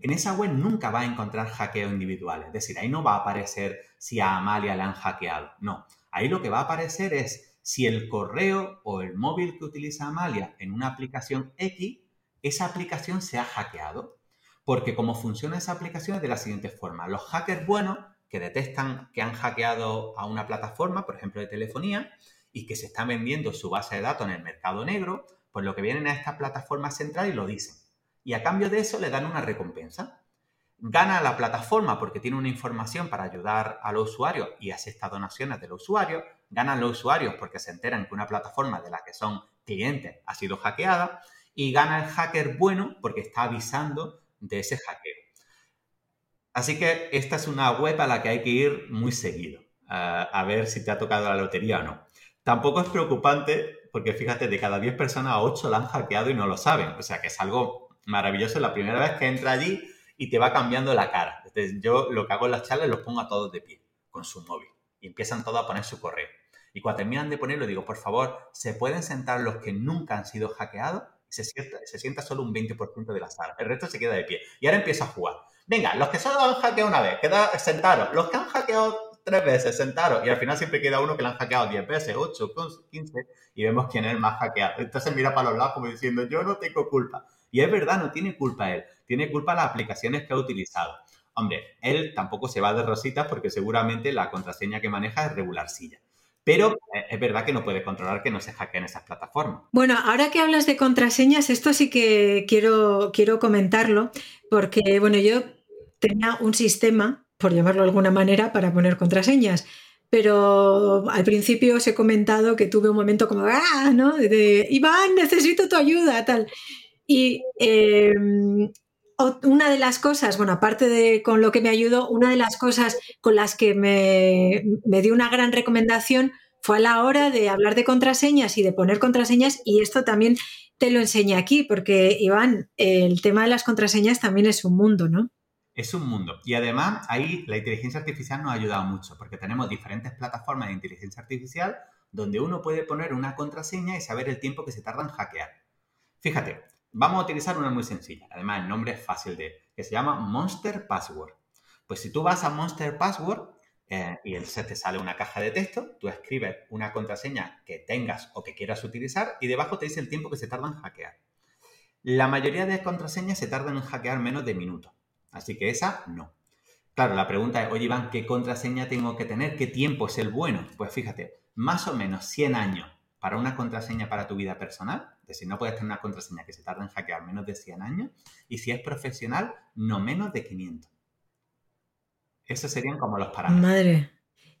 En esa web nunca va a encontrar hackeos individuales. Es decir, ahí no va a aparecer si a Amalia le han hackeado. No. Ahí lo que va a aparecer es si el correo o el móvil que utiliza Amalia en una aplicación X, esa aplicación se ha hackeado. Porque como funciona esa aplicación es de la siguiente forma. Los hackers buenos que detectan que han hackeado a una plataforma, por ejemplo de telefonía, y que se está vendiendo su base de datos en el mercado negro, pues lo que vienen a esta plataforma central y lo dicen. Y a cambio de eso le dan una recompensa. Gana la plataforma porque tiene una información para ayudar a los usuarios y acepta donaciones de los usuarios, ganan los usuarios porque se enteran que una plataforma de la que son clientes ha sido hackeada y gana el hacker bueno porque está avisando de ese hackeo. Así que esta es una web a la que hay que ir muy seguido a ver si te ha tocado la lotería o no. Tampoco es preocupante porque fíjate, de cada 10 personas a 8 la han hackeado y no lo saben. O sea que es algo maravilloso la primera vez que entra allí y te va cambiando la cara. Entonces yo lo que hago en las charlas los pongo a todos de pie con su móvil y empiezan todos a poner su correo. Y cuando terminan de ponerlo, digo, por favor, ¿se pueden sentar los que nunca han sido hackeados? se sienta, se sienta solo un 20% de la sala. El resto se queda de pie. Y ahora empiezo a jugar. Venga, los que solo han hackeado una vez, queda, sentaros. Los que han hackeado tres veces, sentaros. Y al final siempre queda uno que le han hackeado 10 veces, 8, 15, y vemos quién es el más hackeado. Entonces mira para los lados como diciendo, yo no tengo culpa. Y es verdad, no tiene culpa él. Tiene culpa las aplicaciones que ha utilizado. Hombre, él tampoco se va de rositas porque seguramente la contraseña que maneja es regularcilla. Pero eh, es verdad que no puede controlar que no se hackeen esas plataformas.
Bueno, ahora que hablas de contraseñas, esto sí que quiero, quiero comentarlo, porque bueno, yo tenía un sistema, por llamarlo de alguna manera, para poner contraseñas. Pero al principio os he comentado que tuve un momento como, ah, ¿no? De, Iván, necesito tu ayuda, tal. Y em, una de las cosas, bueno, aparte de con lo que me ayudó, una de las cosas con las que me, dio una gran recomendación fue a la hora de hablar de contraseñas y de poner contraseñas y esto también te lo enseñé aquí porque, Iván, el tema de las contraseñas también es un mundo, ¿no?
Es un mundo. Y además ahí la inteligencia artificial nos ha ayudado mucho porque tenemos diferentes plataformas de inteligencia artificial donde uno puede poner una contraseña y saber el tiempo que se tarda en hackear. Fíjate, Vamos a utilizar una muy sencilla. Además, el nombre es fácil de, que se llama Monster Password. Pues si tú vas a Monster Password eh, y entonces te sale una caja de texto, tú escribes una contraseña que tengas o que quieras utilizar y debajo te dice el tiempo que se tarda en hackear. La mayoría de contraseñas se tardan en hackear menos de minutos, así que esa no. Claro, la pregunta es, oye Iván, ¿qué contraseña tengo que tener? ¿Qué tiempo es el bueno? Pues fíjate, más o menos 100 años para una contraseña para tu vida personal, es decir, no puedes tener una contraseña que se tarde en hackear menos de 100 años, y si es profesional, no menos de 500. Esos serían como los parámetros.
Madre.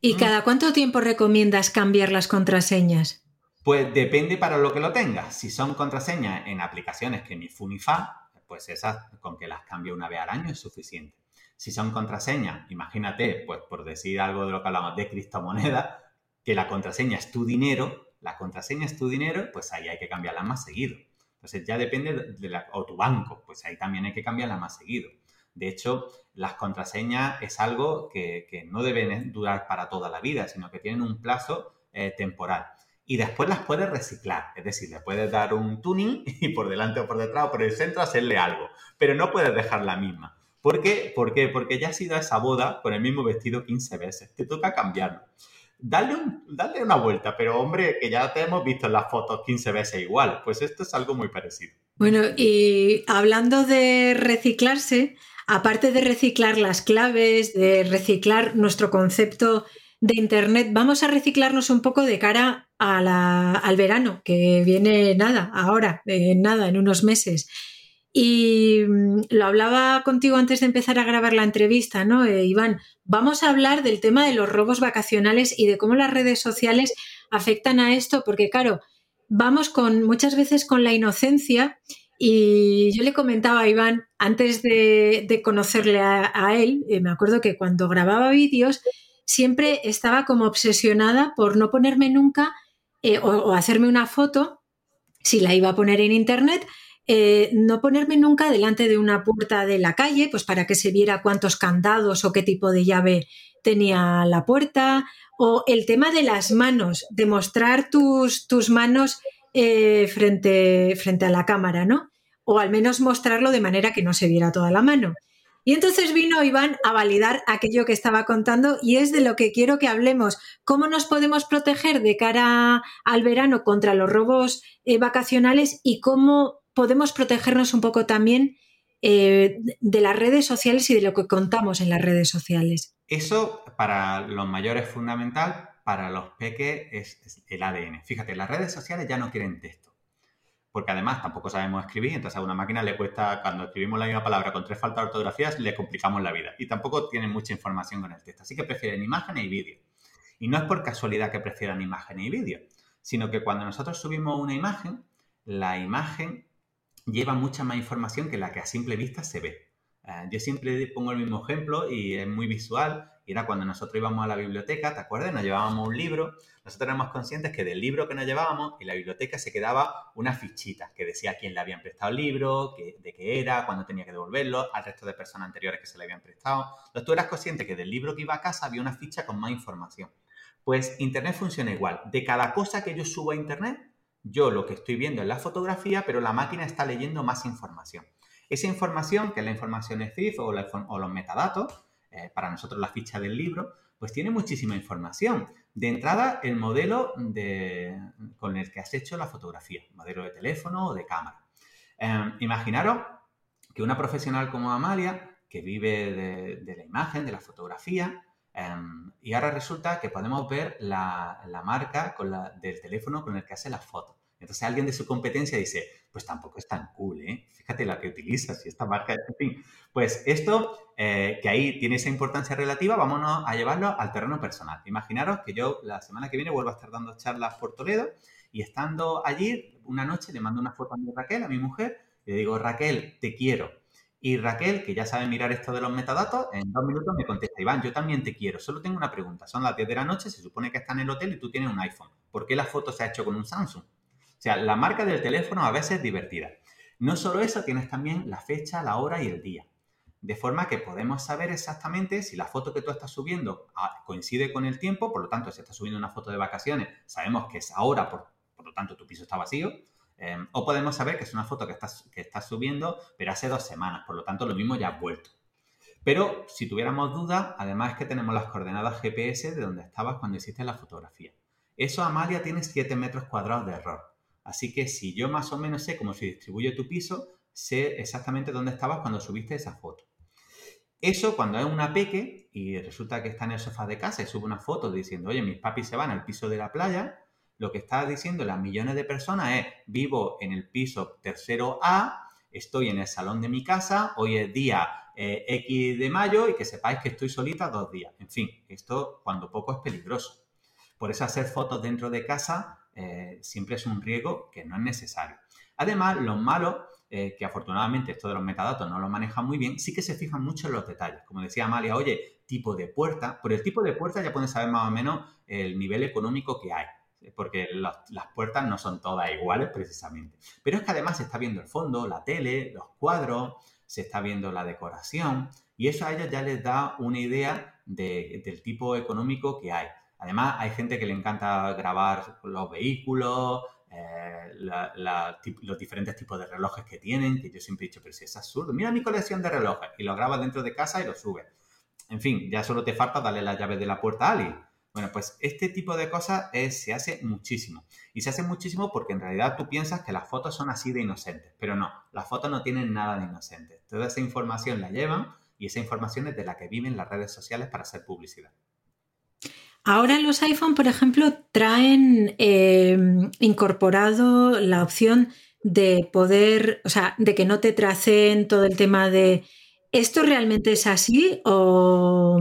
¿Y mm. cada cuánto tiempo recomiendas cambiar las contraseñas?
Pues depende para lo que lo tengas. Si son contraseñas en aplicaciones que ni fu ni fa, pues esas con que las cambie una vez al año es suficiente. Si son contraseñas, imagínate, pues por decir algo de lo que hablamos de criptomonedas, que la contraseña es tu dinero, la contraseña es tu dinero, pues ahí hay que cambiarla más seguido. Entonces ya depende de la, o tu banco, pues ahí también hay que cambiarla más seguido. De hecho, las contraseñas es algo que, no deben durar para toda la vida, sino que tienen un plazo eh, temporal. Y después las puedes reciclar, es decir, le puedes dar un tuning y por delante o por detrás o por el centro hacerle algo, pero no puedes dejar la misma. ¿Por qué? ¿Por qué? Porque ya has ido a esa boda con el mismo vestido 15 veces. Te toca cambiarlo. Dale, dale una vuelta, pero hombre, que ya te hemos visto en las fotos 15 veces igual. Pues esto es algo muy parecido.
Bueno, y hablando de reciclarse, aparte de reciclar las claves, de reciclar nuestro concepto de Internet, vamos a reciclarnos un poco de cara al verano, que viene nada, ahora, nada, en unos meses. Y mm, lo hablaba contigo antes de empezar a grabar la entrevista, ¿no, eh, Iván? Vamos a hablar del tema de los robos vacacionales y de cómo las redes sociales afectan a esto, porque claro, vamos con muchas veces con la inocencia y yo le comentaba a Iván antes de, conocerle a, él, eh, me acuerdo que cuando grababa vídeos siempre estaba como obsesionada por no ponerme nunca eh, o hacerme una foto si la iba a poner en internet eh, no ponerme nunca delante de una puerta de la calle, pues para que se viera cuántos candados o qué tipo de llave tenía la puerta, o el tema de las manos, de mostrar tus, tus manos eh, frente, frente a la cámara, ¿no? O al menos mostrarlo de manera que no se viera toda la mano. Y entonces vino Iván a validar aquello que estaba contando y es de lo que quiero que hablemos. ¿Cómo nos podemos proteger de cara al verano contra los robos eh, vacacionales y cómo podemos protegernos un poco también eh, de las redes sociales y de lo que contamos en las redes sociales.
Eso para los mayores es fundamental, para los peques es, el ADN. Fíjate, las redes sociales ya no quieren texto, porque además tampoco sabemos escribir, entonces a una máquina le cuesta, cuando escribimos la misma palabra con tres faltas de ortografías, le complicamos la vida y tampoco tienen mucha información con el texto, así que prefieren imágenes y vídeo. Y no es por casualidad que prefieran imágenes y vídeo, sino que cuando nosotros subimos una imagen, la imagen lleva mucha más información que la que a simple vista se ve. Eh, yo siempre pongo el mismo ejemplo y es muy visual. Era cuando nosotros íbamos a la biblioteca, ¿te acuerdas? Nos llevábamos un libro. Nosotros éramos conscientes que del libro que nos llevábamos, en la biblioteca se quedaba una fichita que decía quién le habían prestado el libro, de qué era, cuándo tenía que devolverlo, al resto de personas anteriores que se le habían prestado. Entonces tú eras consciente que del libro que iba a casa había una ficha con más información. Pues Internet funciona igual. De cada cosa que yo subo a Internet, yo lo que estoy viendo es la fotografía, pero la máquina está leyendo más información. Esa información, que es la información ECIF o, los metadatos, eh, para nosotros la ficha del libro, pues tiene muchísima información. De entrada, el modelo con el que has hecho la fotografía, modelo de teléfono o de cámara. Em, imaginaros que una profesional como Amalia, que vive de, la imagen, de la fotografía, em, y ahora resulta que podemos ver la, marca del teléfono con el que hace las fotos. Entonces alguien de su competencia dice, pues tampoco es tan cool, ¿eh? Fíjate la que utilizas y esta marca, en fin. Pues esto, eh, que ahí tiene esa importancia relativa, vámonos a llevarlo al terreno personal. Imaginaros que yo la semana que viene vuelvo a estar dando charlas por Toledo y estando allí, una noche le mando una foto a mi Raquel, a mi mujer, y le digo, Raquel, te quiero. Y Raquel, que ya sabe mirar esto de los metadatos, en dos minutos me contesta, Iván, yo también te quiero. Solo tengo una pregunta. Son las 10 de la noche, se supone que está en el hotel y tú tienes un iPhone. ¿Por qué la foto se ha hecho con un Samsung? O sea, la marca del teléfono a veces es divertida. No solo eso, tienes también la fecha, la hora y el día. De forma que podemos saber exactamente si la foto que tú estás subiendo ah, coincide con el tiempo, por lo tanto, si estás subiendo una foto de vacaciones, sabemos que es ahora, por, lo tanto, tu piso está vacío. Em, o podemos saber que es una foto que estás, que estás subiendo, pero hace dos semanas, por lo tanto, lo mismo ya ha vuelto. Pero si tuviéramos dudas, además es que tenemos las coordenadas GPS de donde estabas cuando hiciste la fotografía. Eso, Amalia, tiene 7 metros cuadrados de error. Así que si yo más o menos sé cómo se distribuye tu piso, sé exactamente dónde estabas cuando subiste esa foto. Eso cuando es una peque y resulta que está en el sofá de casa y sube una foto diciendo, oye, mis papis se van al piso de la playa, lo que está diciendo las millones de personas es, vivo en el piso tercero A, estoy en el salón de mi casa, hoy es día eh, X de mayo y que sepáis que estoy solita dos días. En fin, esto cuando poco es peligroso. Por eso hacer fotos dentro de casa eh, siempre es un riesgo que no es necesario. Además, los malos eh, que afortunadamente esto de los metadatos no lo manejan muy bien, sí que se fijan mucho en los detalles. Como decía Amalia, oye, tipo de puerta. Por el tipo de puerta ya pueden saber más o menos el nivel económico que hay. Porque las puertas no son todas iguales precisamente. Pero es que además se está viendo el fondo, la tele, los cuadros, se está viendo la decoración y eso a ellos ya les da una idea del tipo económico que hay. Además, hay gente que le encanta grabar los vehículos, eh, los diferentes tipos de relojes que tienen, que yo siempre he dicho, pero si es absurdo, mira mi colección de relojes y lo grabas dentro de casa y lo subes. En fin, ya solo te falta darle la llave de la puerta a alguien. Bueno, pues este tipo de cosas se hace muchísimo. Y se hace muchísimo porque en realidad tú piensas que las fotos son así de inocentes, pero no, las fotos no tienen nada de inocentes. Toda esa información la llevan y esa información es de la que viven las redes sociales para hacer publicidad.
Ahora los iPhone, por ejemplo, traen eh, incorporado la opción de poder, o sea, de que no te tracen todo el tema de ¿esto realmente es así o...?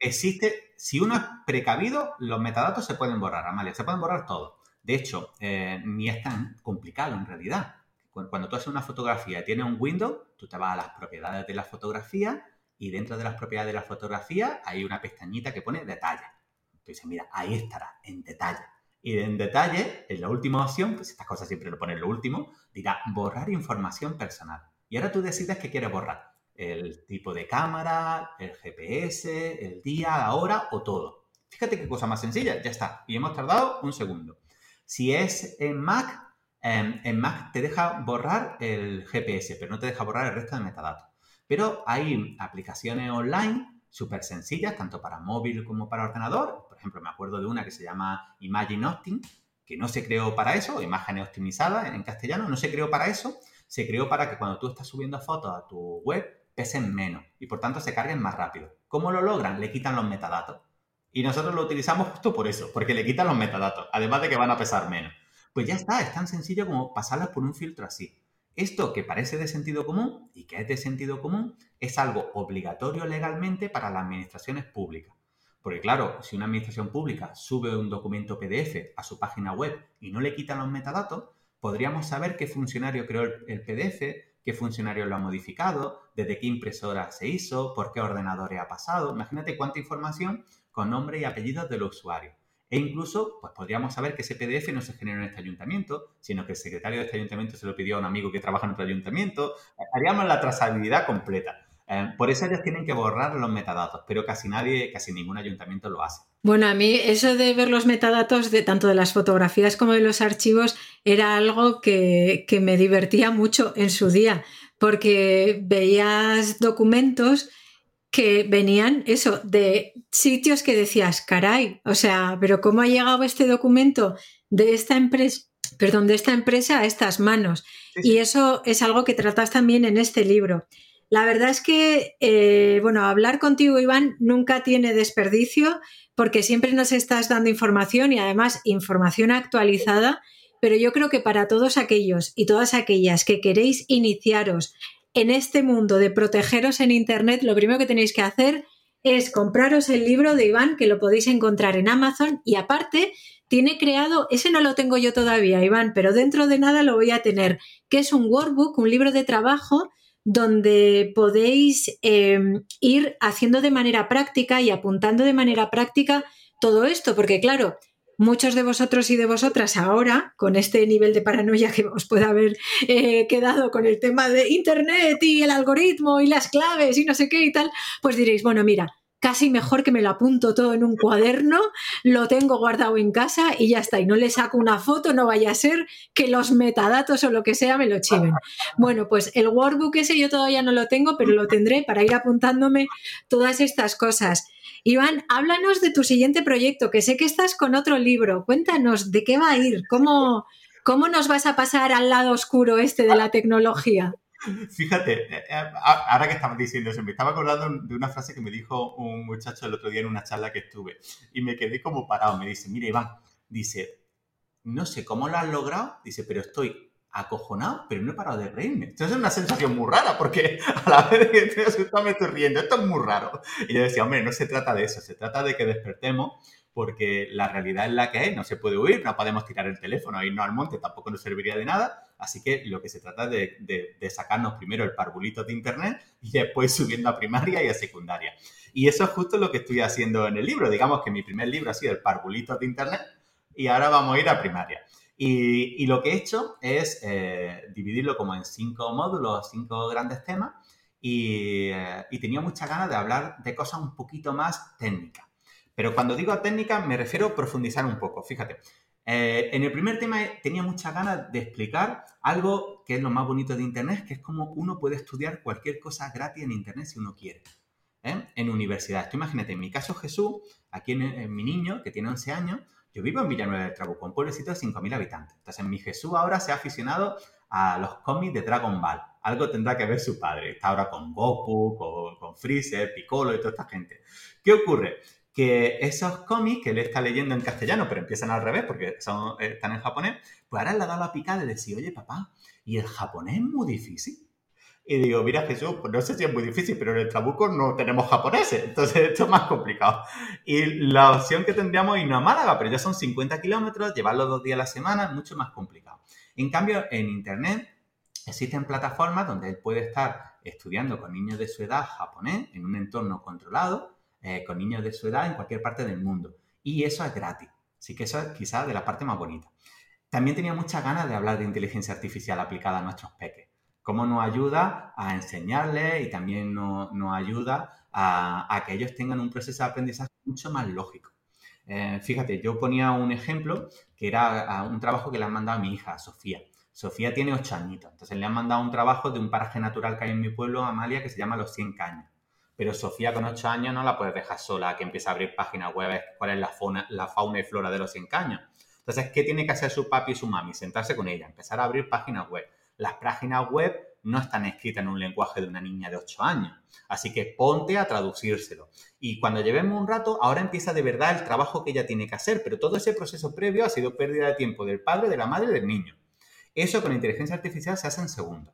Existe, si uno es precavido, los metadatos se pueden borrar, Amalia, se pueden borrar todo. De hecho, eh, ni es tan complicado en realidad. Cuando tú haces una fotografía y tienes un window, tú te vas a las propiedades de la fotografía y dentro de las propiedades de la fotografía hay una pestañita que pone detalle. Dices, mira, ahí estará, en detalle. Y en detalle, en la última opción, pues estas cosas siempre lo pones lo último, dirá borrar información personal. Y ahora tú decides qué quieres borrar. El tipo de cámara, el GPS, el día, la hora o todo. Fíjate qué cosa más sencilla, ya está. Y hemos tardado un segundo. Si es en Mac, em, en Mac te deja borrar el GPS, pero no te deja borrar el resto de metadatos. Pero hay aplicaciones online súper sencillas, tanto para móvil como para ordenador. Por ejemplo, me acuerdo de una que se llama Imagine Optim, que no se creó para eso, imágenes optimizadas en castellano, no se creó para eso, se creó para que cuando tú estás subiendo fotos a tu web pesen menos y por tanto se carguen más rápido. ¿Cómo lo logran? Le quitan los metadatos. Y nosotros lo utilizamos justo por eso, porque le quitan los metadatos, además de que van a pesar menos. Pues ya está, es tan sencillo como pasarlas por un filtro así. Esto que parece de sentido común y que es de sentido común es algo obligatorio legalmente para las administraciones públicas. Porque claro, si una administración pública sube un documento PDF a su página web y no le quitan los metadatos, podríamos saber qué funcionario creó el PDF, qué funcionario lo ha modificado, desde qué impresora se hizo, por qué ordenador ha pasado. Imagínate cuánta información con nombre y apellidos del usuario. E incluso, pues podríamos saber que ese PDF no se generó en este ayuntamiento, sino que el secretario de este ayuntamiento se lo pidió a un amigo que trabaja en otro ayuntamiento. Haríamos la trazabilidad completa. Eh, por eso ellos tienen que borrar los metadatos, pero casi nadie, casi ningún ayuntamiento lo hace.
Bueno, a mí eso de ver los metadatos de tanto de las fotografías como de los archivos era algo que, que me divertía mucho en su día, porque veías documentos que venían eso, de sitios que decías, caray, o sea, pero ¿cómo ha llegado este documento de esta empresa, perdón, de esta empresa a estas manos? Y eso es algo que tratas también en este libro. La verdad es que, eh, bueno, hablar contigo, Iván, nunca tiene desperdicio porque siempre nos estás dando información y además información actualizada, pero yo creo que para todos aquellos y todas aquellas que queréis iniciaros en este mundo de protegeros en Internet, lo primero que tenéis que hacer es compraros el libro de Iván, que lo podéis encontrar en Amazon, y aparte tiene creado, ese no lo tengo yo todavía, Iván, pero dentro de nada lo voy a tener, que es un workbook, un libro de trabajo donde podéis em, ir haciendo de manera práctica y apuntando de manera práctica todo esto, porque claro, muchos de vosotros y de vosotras ahora, con este nivel de paranoia que os puede haber eh, quedado con el tema de Internet y el algoritmo y las claves y no sé qué y tal, pues diréis, bueno, mira, casi mejor que me lo apunto todo en un cuaderno, lo tengo guardado en casa y ya está. Y no le saco una foto, no vaya a ser que los metadatos o lo que sea me lo chiven. Bueno, pues el workbook ese yo todavía no lo tengo, pero lo tendré para ir apuntándome todas estas cosas. Iván, háblanos de tu siguiente proyecto, que sé que estás con otro libro. Cuéntanos de qué va a ir, cómo, cómo nos vas a pasar al lado oscuro este de la tecnología.
Fíjate, eh, eh, ahora que estamos diciendo eso, me estaba acordando de una frase que me dijo un muchacho el otro día en una charla que estuve y me quedé como parado. Me dice, mire Iván, dice, no sé cómo lo has logrado, dice, pero estoy acojonado, pero no he parado de reírme. Esto es una sensación muy rara porque a la vez que estoy asustado me estoy riendo. Esto es muy raro. Y yo decía, hombre, no se trata de eso, se trata de que despertemos porque la realidad es la que es, no se puede huir, no podemos tirar el teléfono, irnos al monte tampoco nos serviría de nada, así que lo que se trata es de, sacarnos primero el parbulito de Internet y después subiendo a primaria y a secundaria. Y eso es justo lo que estoy haciendo en el libro, digamos que mi primer libro ha sido el parbulito de Internet y ahora vamos a ir a primaria. Y, lo que he hecho es eh, dividirlo como en cinco módulos, cinco grandes temas, y, eh, y tenía mucha ganas de hablar de cosas un poquito más técnicas. Pero cuando digo técnica me refiero a profundizar un poco. Fíjate, eh, en el primer tema tenía muchas ganas de explicar algo que es lo más bonito de Internet, que es cómo uno puede estudiar cualquier cosa gratis en Internet si uno quiere. ¿eh? En universidad. Tú imagínate, en mi caso Jesús, aquí en, mi niño, que tiene 11 años, yo vivo en Villanueva del Trabuco, un pueblecito de 5.000 habitantes. Entonces, mi Jesús ahora se ha aficionado a los cómics de Dragon Ball. Algo tendrá que ver su padre. Está ahora con Goku, con, con Freezer, Piccolo y toda esta gente. ¿Qué ocurre? Que esos cómics que él está leyendo en castellano, pero empiezan al revés porque están en japonés, pues ahora le ha dado la picada de decir, oye papá, ¿y el japonés es muy difícil? Y digo, mira Jesús, pues no sé si es muy difícil, pero en el Trabuco no tenemos japoneses, entonces esto es más complicado. Y la opción que tendríamos es irnos a Málaga, pero ya son 50 kilómetros, llevarlo dos días a la semana, mucho más complicado. En cambio, en Internet existen plataformas donde él puede estar estudiando con niños de su edad japonés en un entorno controlado, eh, con niños de su edad en cualquier parte del mundo. Y eso es gratis. Así que eso es quizás de la parte más bonita. También tenía muchas ganas de hablar de inteligencia artificial aplicada a nuestros peques. Cómo nos ayuda a enseñarles y también nos, ayuda a, que ellos tengan un proceso de aprendizaje mucho más lógico. Eh, fíjate, yo ponía un ejemplo que era un trabajo que le han mandado a mi hija, Sofía. Sofía tiene ocho añitos, entonces le han mandado un trabajo de un paraje natural que hay en mi pueblo, Amalia, que se llama Los 100 Caños pero Sofía con 8 años no la puedes dejar sola que empiece a abrir páginas web, cuál es la fauna, la fauna y flora de los 100 caños. Entonces, ¿qué tiene que hacer su papi y su mami? Sentarse con ella, empezar a abrir páginas web. Las páginas web no están escritas en un lenguaje de una niña de 8 años. Así que ponte a traducírselo. Y cuando llevemos un rato, ahora empieza de verdad el trabajo que ella tiene que hacer, pero todo ese proceso previo ha sido pérdida de tiempo del padre, de la madre y del niño. Eso con inteligencia artificial se hace en segundos.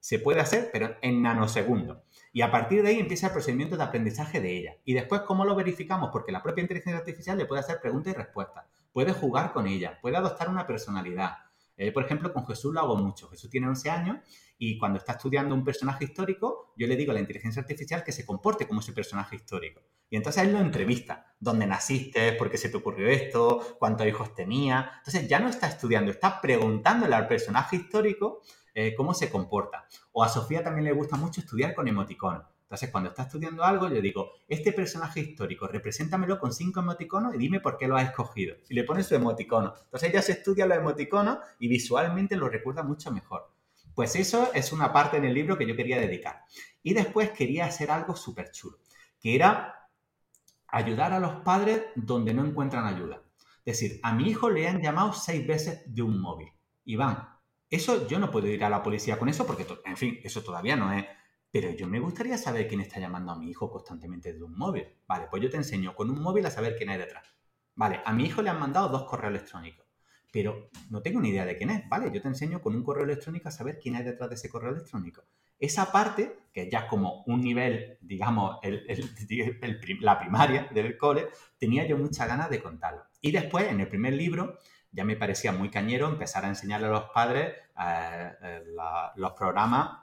Se puede hacer, pero en nanosegundos. Y a partir de ahí empieza el procedimiento de aprendizaje de ella. Y después, ¿cómo lo verificamos? Porque la propia inteligencia artificial le puede hacer preguntas y respuestas, puede jugar con ella, puede adoptar una personalidad. Eh, por ejemplo, con Jesús lo hago mucho. Jesús tiene 11 años y cuando está estudiando un personaje histórico, yo le digo a la inteligencia artificial que se comporte como ese personaje histórico. Y entonces él lo entrevista. ¿Dónde naciste? ¿Por qué se te ocurrió esto? ¿Cuántos hijos tenía? Entonces ya no está estudiando, está preguntándole al personaje histórico eh, cómo se comporta. O a Sofía también le gusta mucho estudiar con emoticonos. Entonces, cuando está estudiando algo, yo digo, este personaje histórico, represéntamelo con cinco emoticonos y dime por qué lo has escogido. Y le pone su emoticono. Entonces, ella se estudia los emoticonos y visualmente lo recuerda mucho mejor. Pues eso es una parte en el libro que yo quería dedicar. Y después quería hacer algo súper chulo, que era ayudar a los padres donde no encuentran ayuda. Es decir, a mi hijo le han llamado seis veces de un móvil. Iván, eso yo no puedo ir a la policía con eso porque, en fin, eso todavía no es. Pero yo me gustaría saber quién está llamando a mi hijo constantemente de un móvil. Vale, pues yo te enseño con un móvil a saber quién hay detrás. Vale, a mi hijo le han mandado dos correos electrónicos, pero no tengo ni idea de quién es. Vale, yo te enseño con un correo electrónico a saber quién hay detrás de ese correo electrónico. Esa parte, que ya como un nivel, digamos, la primaria del cole, tenía yo muchas ganas de contarlo. Y después, en el primer libro, ya me parecía muy cañero empezar a enseñarle a los padres eh, eh, los programas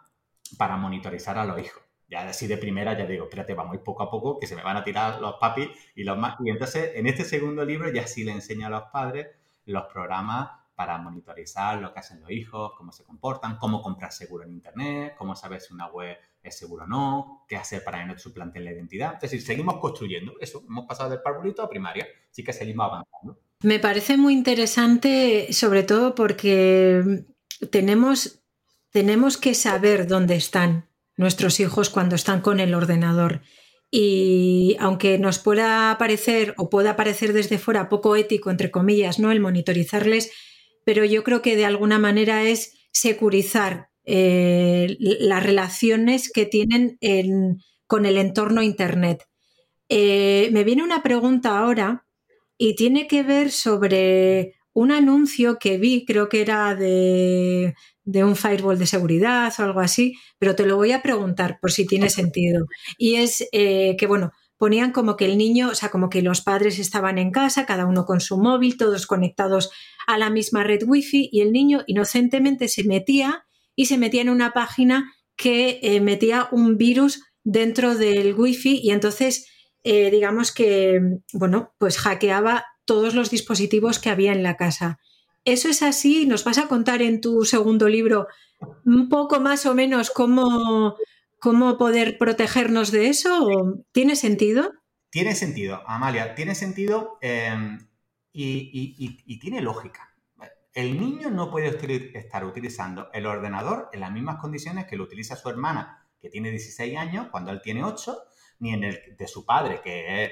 para monitorizar a los hijos. Ya así de primera ya digo, espérate, vamos poco a poco, que se me van a tirar los papis y los más. Y entonces, en este segundo libro ya sí le enseño a los padres los programas para monitorizar lo que hacen los hijos, cómo se comportan, cómo comprar seguro en Internet, cómo saber si una web es seguro o no, qué hacer para que no te suplanten la identidad. Es decir, seguimos construyendo eso. Hemos pasado del parvulito a primaria, sí que seguimos avanzando.
Me parece muy interesante, sobre todo porque tenemos, tenemos que saber dónde están nuestros hijos cuando están con el ordenador. Y aunque nos pueda parecer o pueda parecer desde fuera poco ético, entre comillas, ¿no? El monitorizarles, pero yo creo que de alguna manera es securizar eh, las relaciones que tienen con el entorno Internet. Eh, me viene una pregunta ahora y tiene que ver sobre un anuncio que vi, creo que era de, un firewall de seguridad o algo así, pero te lo voy a preguntar por si tiene sentido. Y es eh, que, bueno, ponían como que el niño, o sea, como que los padres estaban en casa, cada uno con su móvil, todos conectados a la misma red wifi y el niño inocentemente se metía y se metía en una página que eh, metía un virus dentro del wifi y entonces eh, digamos que, bueno, pues hackeaba todos los dispositivos que había en la casa. ¿Eso es así? ¿Nos vas a contar en tu segundo libro un poco más o menos cómo, cómo poder protegernos de eso? ¿Tiene sentido?
Tiene sentido, Amalia, tiene sentido em, y, tiene lógica. El niño no puede estar utilizando el ordenador en las mismas condiciones que lo utiliza su hermana, que tiene 16 años, cuando él tiene 8, ni en el de su padre, que es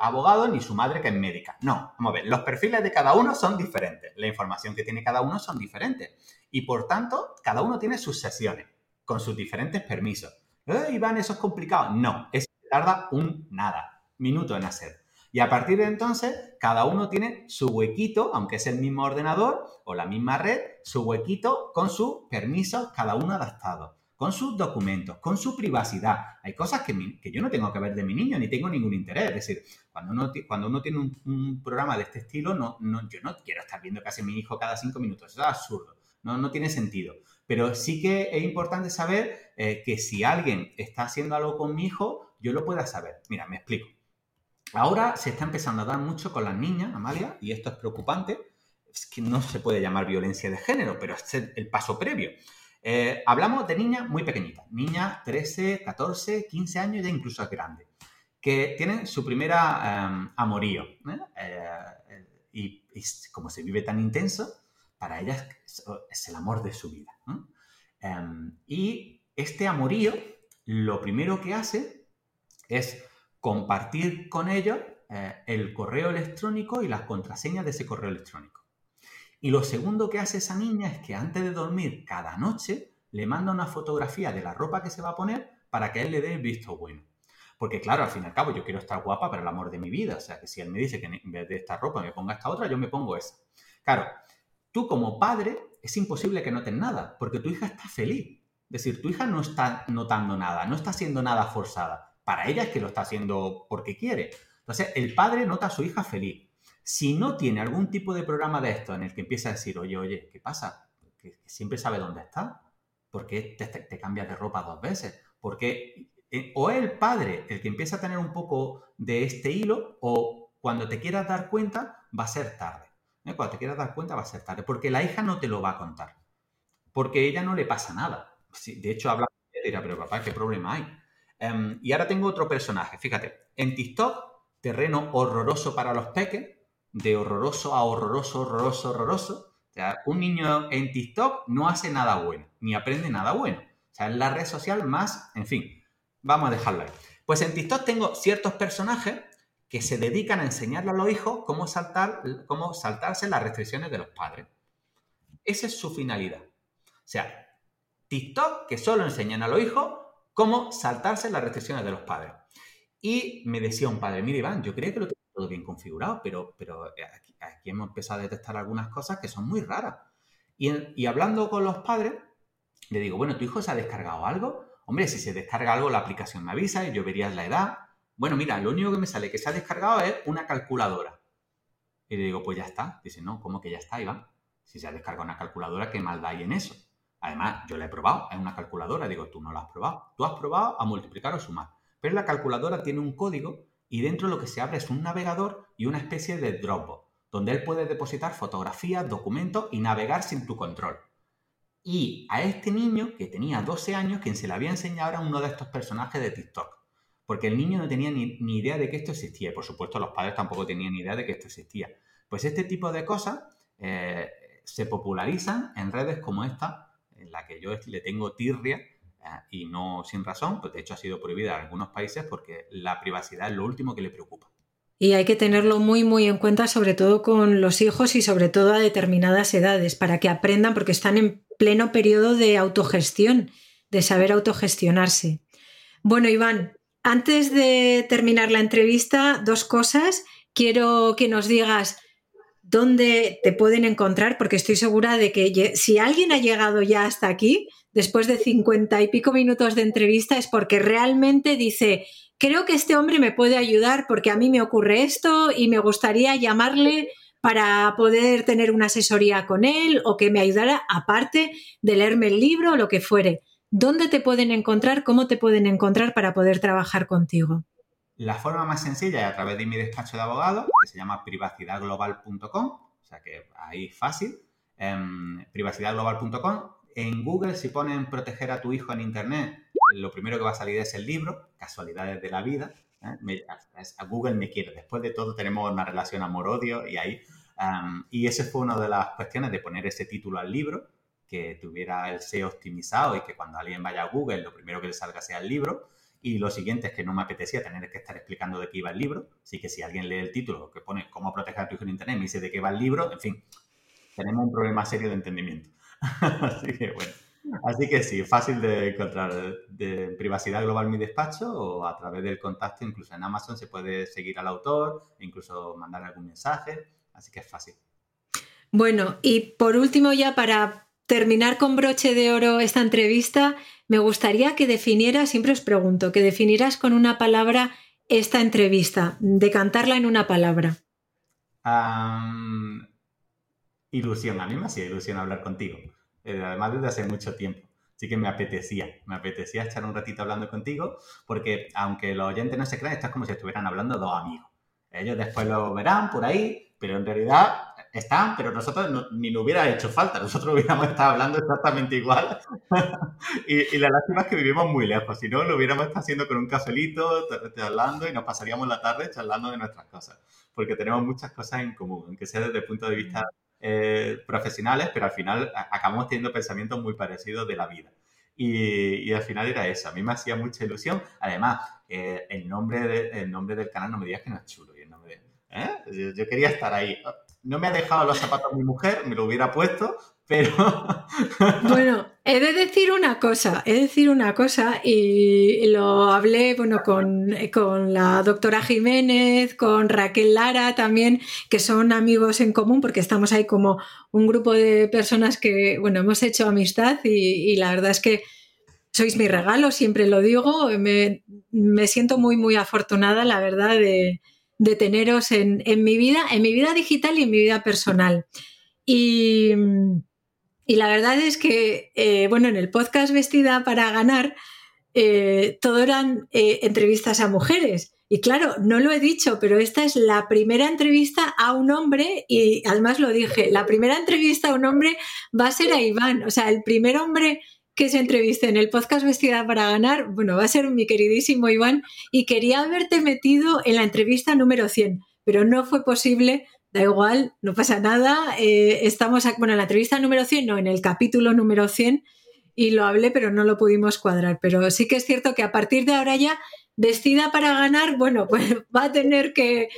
abogado, ni su madre, que es médica. No, vamos a ver, los perfiles de cada uno son diferentes, la información que tiene cada uno son diferentes. Y por tanto, cada uno tiene sus sesiones, con sus diferentes permisos. ¿Eh, Iván, eso es complicado. No, eso tarda un nada, minuto en hacer. Y a partir de entonces, cada uno tiene su huequito, aunque es el mismo ordenador o la misma red, su huequito con sus permisos, cada uno adaptado, con sus documentos, con su privacidad. Hay cosas que, yo no tengo que ver de mi niño ni tengo ningún interés. Es decir, cuando uno, cuando uno tiene un, programa de este estilo, no, no, yo no quiero estar viendo casi a mi hijo cada cinco minutos. Eso es absurdo. No, no tiene sentido. Pero sí que es importante saber eh, que si alguien está haciendo algo con mi hijo, yo lo pueda saber. Mira, me explico. Ahora se está empezando a dar mucho con las niñas, Amalia, y esto es preocupante. Es que no se puede llamar violencia de género, pero es el paso previo. Eh, hablamos de niñas muy pequeñitas, niñas 13, 14, 15 años, ya incluso grandes, que tienen su primera em, amorío. ¿eh? Eh, y, como se vive tan intenso, para ellas es el amor de su vida. Y este amorío, lo primero que hace es compartir con ellos eh, el correo electrónico y las contraseñas de ese correo electrónico. Y lo segundo que hace esa niña es que antes de dormir cada noche le manda una fotografía de la ropa que se va a poner para que él le dé el visto bueno. Porque claro, al fin y al cabo yo quiero estar guapa para el amor de mi vida. O sea, que si él me dice que en vez de esta ropa me ponga esta otra, yo me pongo esa. Claro, tú como padre es imposible que notes nada, porque tu hija está feliz. Es decir, tu hija no está notando nada, no está haciendo nada forzada para ella es que lo está haciendo porque quiere. Entonces, el padre nota a su hija feliz. Si no tiene algún tipo de programa de esto en el que empieza a decir, oye, oye, ¿qué pasa? Que, siempre sabe dónde está. ¿Por qué te, cambias de ropa dos veces? Porque eh, o es el padre el que empieza a tener un poco de este hilo, o cuando te quieras dar cuenta, va a ser tarde. ¿eh? Cuando te quieras dar cuenta, va a ser tarde. Porque la hija no te lo va a contar. Porque ella no le pasa nada. de hecho, habla y dirá, pero papá, ¿qué problema hay? Em, y ahora tengo otro personaje. Fíjate, en TikTok, terreno horroroso para los peques, de horroroso a horroroso, horroroso, horroroso. O sea, un niño en TikTok no hace nada bueno, ni aprende nada bueno. O sea, es la red social más, en fin, vamos a dejarlo ahí. Pues en TikTok tengo ciertos personajes que se dedican a enseñarle a los hijos cómo, saltar, cómo saltarse las restricciones de los padres. Esa es su finalidad. O sea, TikTok que solo enseñan a los hijos cómo saltarse las restricciones de los padres. Y me decía un padre, mire Iván, yo creo que lo tengo todo bien configurado, pero, pero aquí, hemos empezado a detectar algunas cosas que son muy raras. Y, hablando con los padres, le digo, bueno, ¿tu hijo se ha descargado algo? Hombre, si se descarga algo, la aplicación me avisa y yo vería la edad. Bueno, mira, lo único que me sale que se ha descargado es una calculadora. Y le digo, pues ya está. Dice, no, ¿cómo que ya está, Iván? Si se ha descargado una calculadora, ¿qué maldad hay en eso? Además, yo la he probado, es una calculadora, digo, tú no la has probado. Tú has probado a multiplicar o sumar. Pero la calculadora tiene un código y dentro lo que se abre es un navegador y una especie de Dropbox, donde él puede depositar fotografías, documentos y navegar sin tu control. Y a este niño, que tenía 12 años, quien se le había enseñado era uno de estos personajes de TikTok. Porque el niño no tenía ni, idea de que esto existía. Y por supuesto, los padres tampoco tenían ni idea de que esto existía. Pues este tipo de cosas eh, se popularizan en redes como esta, en la que yo le tengo tirria y no sin razón, pues de hecho ha sido prohibida en algunos países porque la privacidad es lo último que le preocupa.
Y hay que tenerlo muy, muy en cuenta, sobre todo con los hijos y sobre todo a determinadas edades, para que aprendan, porque están en pleno periodo de autogestión, de saber autogestionarse. Bueno, Iván, antes de terminar la entrevista, dos cosas. Quiero que nos digas dónde te pueden encontrar, porque estoy segura de que si alguien ha llegado ya hasta aquí, después de cincuenta y pico minutos de entrevista, es porque realmente dice, creo que este hombre me puede ayudar porque a mí me ocurre esto y me gustaría llamarle para poder tener una asesoría con él o que me ayudara aparte de leerme el libro o lo que fuere. ¿Dónde te pueden encontrar? ¿Cómo te pueden encontrar para poder trabajar contigo?
La forma más sencilla es a través de mi despacho de abogado, que se llama privacidadglobal.com, o sea que ahí fácil, eh, privacidadglobal.com. En Google, si ponen proteger a tu hijo en Internet, lo primero que va a salir es el libro, Casualidades de la Vida. ¿eh? a Google me quiere. Después de todo tenemos una relación amor-odio y ahí... y esa fue una de las cuestiones de poner ese título al libro, que tuviera el SEO optimizado y que cuando alguien vaya a Google lo primero que le salga sea el libro. Y lo siguiente es que no me apetecía tener que estar explicando de qué iba el libro. Así que si alguien lee el título que pone cómo proteger a tu hijo en Internet, me dice de qué va el libro, en fin, tenemos un problema serio de entendimiento. Así que bueno. Así que sí, fácil de encontrar de privacidad global mi despacho o a través del contacto, incluso en Amazon se puede seguir al autor, incluso mandar algún mensaje, así que es fácil.
Bueno, y por último ya para terminar con broche de oro esta entrevista, me gustaría que definieras, siempre os pregunto, que definieras con una palabra esta entrevista, decantarla en una palabra.
ilusión, a mí me hacía ilusión hablar contigo. Eh, además desde hace mucho tiempo. Así que me apetecía, me apetecía echar un ratito hablando contigo, porque aunque los oyentes no se crean, esto es como si estuvieran hablando dos amigos. Ellos después lo verán por ahí, pero en realidad están, pero nosotros ni nos hubiera hecho falta, nosotros hubiéramos estado hablando exactamente igual. y, la lástima es que vivimos muy lejos, si no, lo hubiéramos estado haciendo con un cafelito, hablando y nos pasaríamos la tarde charlando de nuestras cosas, porque tenemos muchas cosas en común, aunque sea desde el punto de vista eh, profesionales, pero al final acabamos teniendo pensamientos muy parecidos de la vida. Y, al final era eso, a mí me hacía mucha ilusión. Además, eh, el, nombre el nombre del canal no me digas que no es chulo. Y el nombre, ¿eh? yo, quería estar ahí. No me ha dejado los zapatos mi mujer, me lo hubiera puesto, pero...
bueno, he de decir una cosa, he de decir una cosa y lo hablé bueno, con, con, la doctora Jiménez, con Raquel Lara también, que son amigos en común porque estamos ahí como un grupo de personas que, bueno, hemos hecho amistad y, la verdad es que sois mi regalo, siempre lo digo, me, me siento muy, muy afortunada, la verdad, de, de teneros en, en mi vida, en mi vida digital y en mi vida personal. Y y la verdad es que, eh, bueno, en el podcast Vestida para Ganar, eh, todo eran eh, entrevistas a mujeres. Y claro, no lo he dicho, pero esta es la primera entrevista a un hombre y además lo dije, la primera entrevista a un hombre va a ser a Iván. O sea, el primer hombre que se entreviste en el podcast Vestida para Ganar, bueno, va a ser mi queridísimo Iván y quería haberte metido en la entrevista número 100, pero no fue posible da igual, no pasa nada. Eh, estamos, bueno, en la entrevista número 100, no, en el capítulo número 100, y lo hablé, pero no lo pudimos cuadrar. Pero sí que es cierto que a partir de ahora ya, vestida para ganar, bueno, pues va a tener que,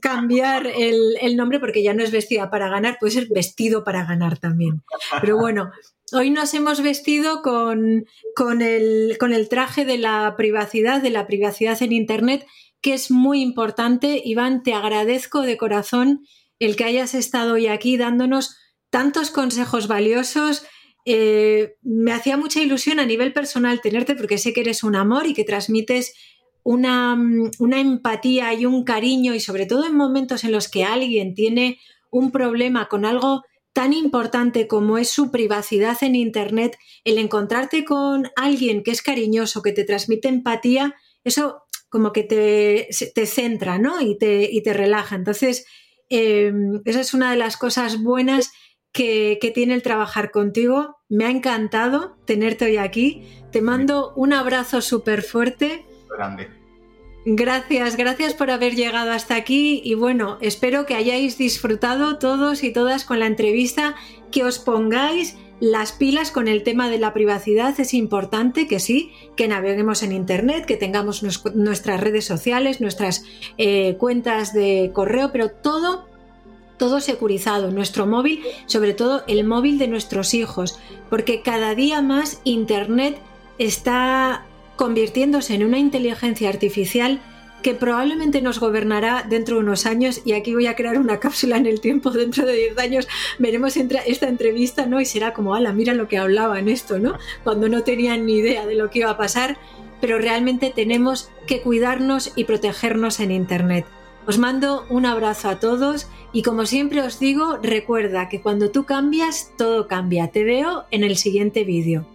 cambiar el, nombre porque ya no es vestida para ganar, puede ser vestido para ganar también. Pero bueno, hoy nos hemos vestido con, con, el, con el traje de la privacidad, de la privacidad en Internet que es muy importante. Iván, te agradezco de corazón el que hayas estado hoy aquí dándonos tantos consejos valiosos. Eh, me hacía mucha ilusión a nivel personal tenerte porque sé que eres un amor y que transmites una, una, empatía y un cariño y sobre todo en momentos en los que alguien tiene un problema con algo tan importante como es su privacidad en Internet, el encontrarte con alguien que es cariñoso, que te transmite empatía, eso como que te, te centra, ¿no? Y te, y te relaja. Entonces, em, esa es una de las cosas buenas que, que, tiene el trabajar contigo. Me ha encantado tenerte hoy aquí. Te mando un abrazo súper fuerte.
Grande.
Gracias, gracias por haber llegado hasta aquí y bueno, espero que hayáis disfrutado todos y todas con la entrevista, que os pongáis las pilas con el tema de la privacidad. Es importante que sí, que naveguemos en Internet, que tengamos nuestras redes sociales, nuestras eh, cuentas de correo, pero todo todo securizado, nuestro móvil, sobre todo el móvil de nuestros hijos, porque cada día más Internet está convirtiéndose en una inteligencia artificial que probablemente nos gobernará dentro de unos años y aquí voy a crear una cápsula en el tiempo dentro de 10 años veremos esta entrevista no y será como ala mira lo que hablaba en esto no cuando no tenían ni idea de lo que iba a pasar pero realmente tenemos que cuidarnos y protegernos en internet os mando un abrazo a todos y como siempre os digo recuerda que cuando tú cambias todo cambia. Te veo en el siguiente vídeo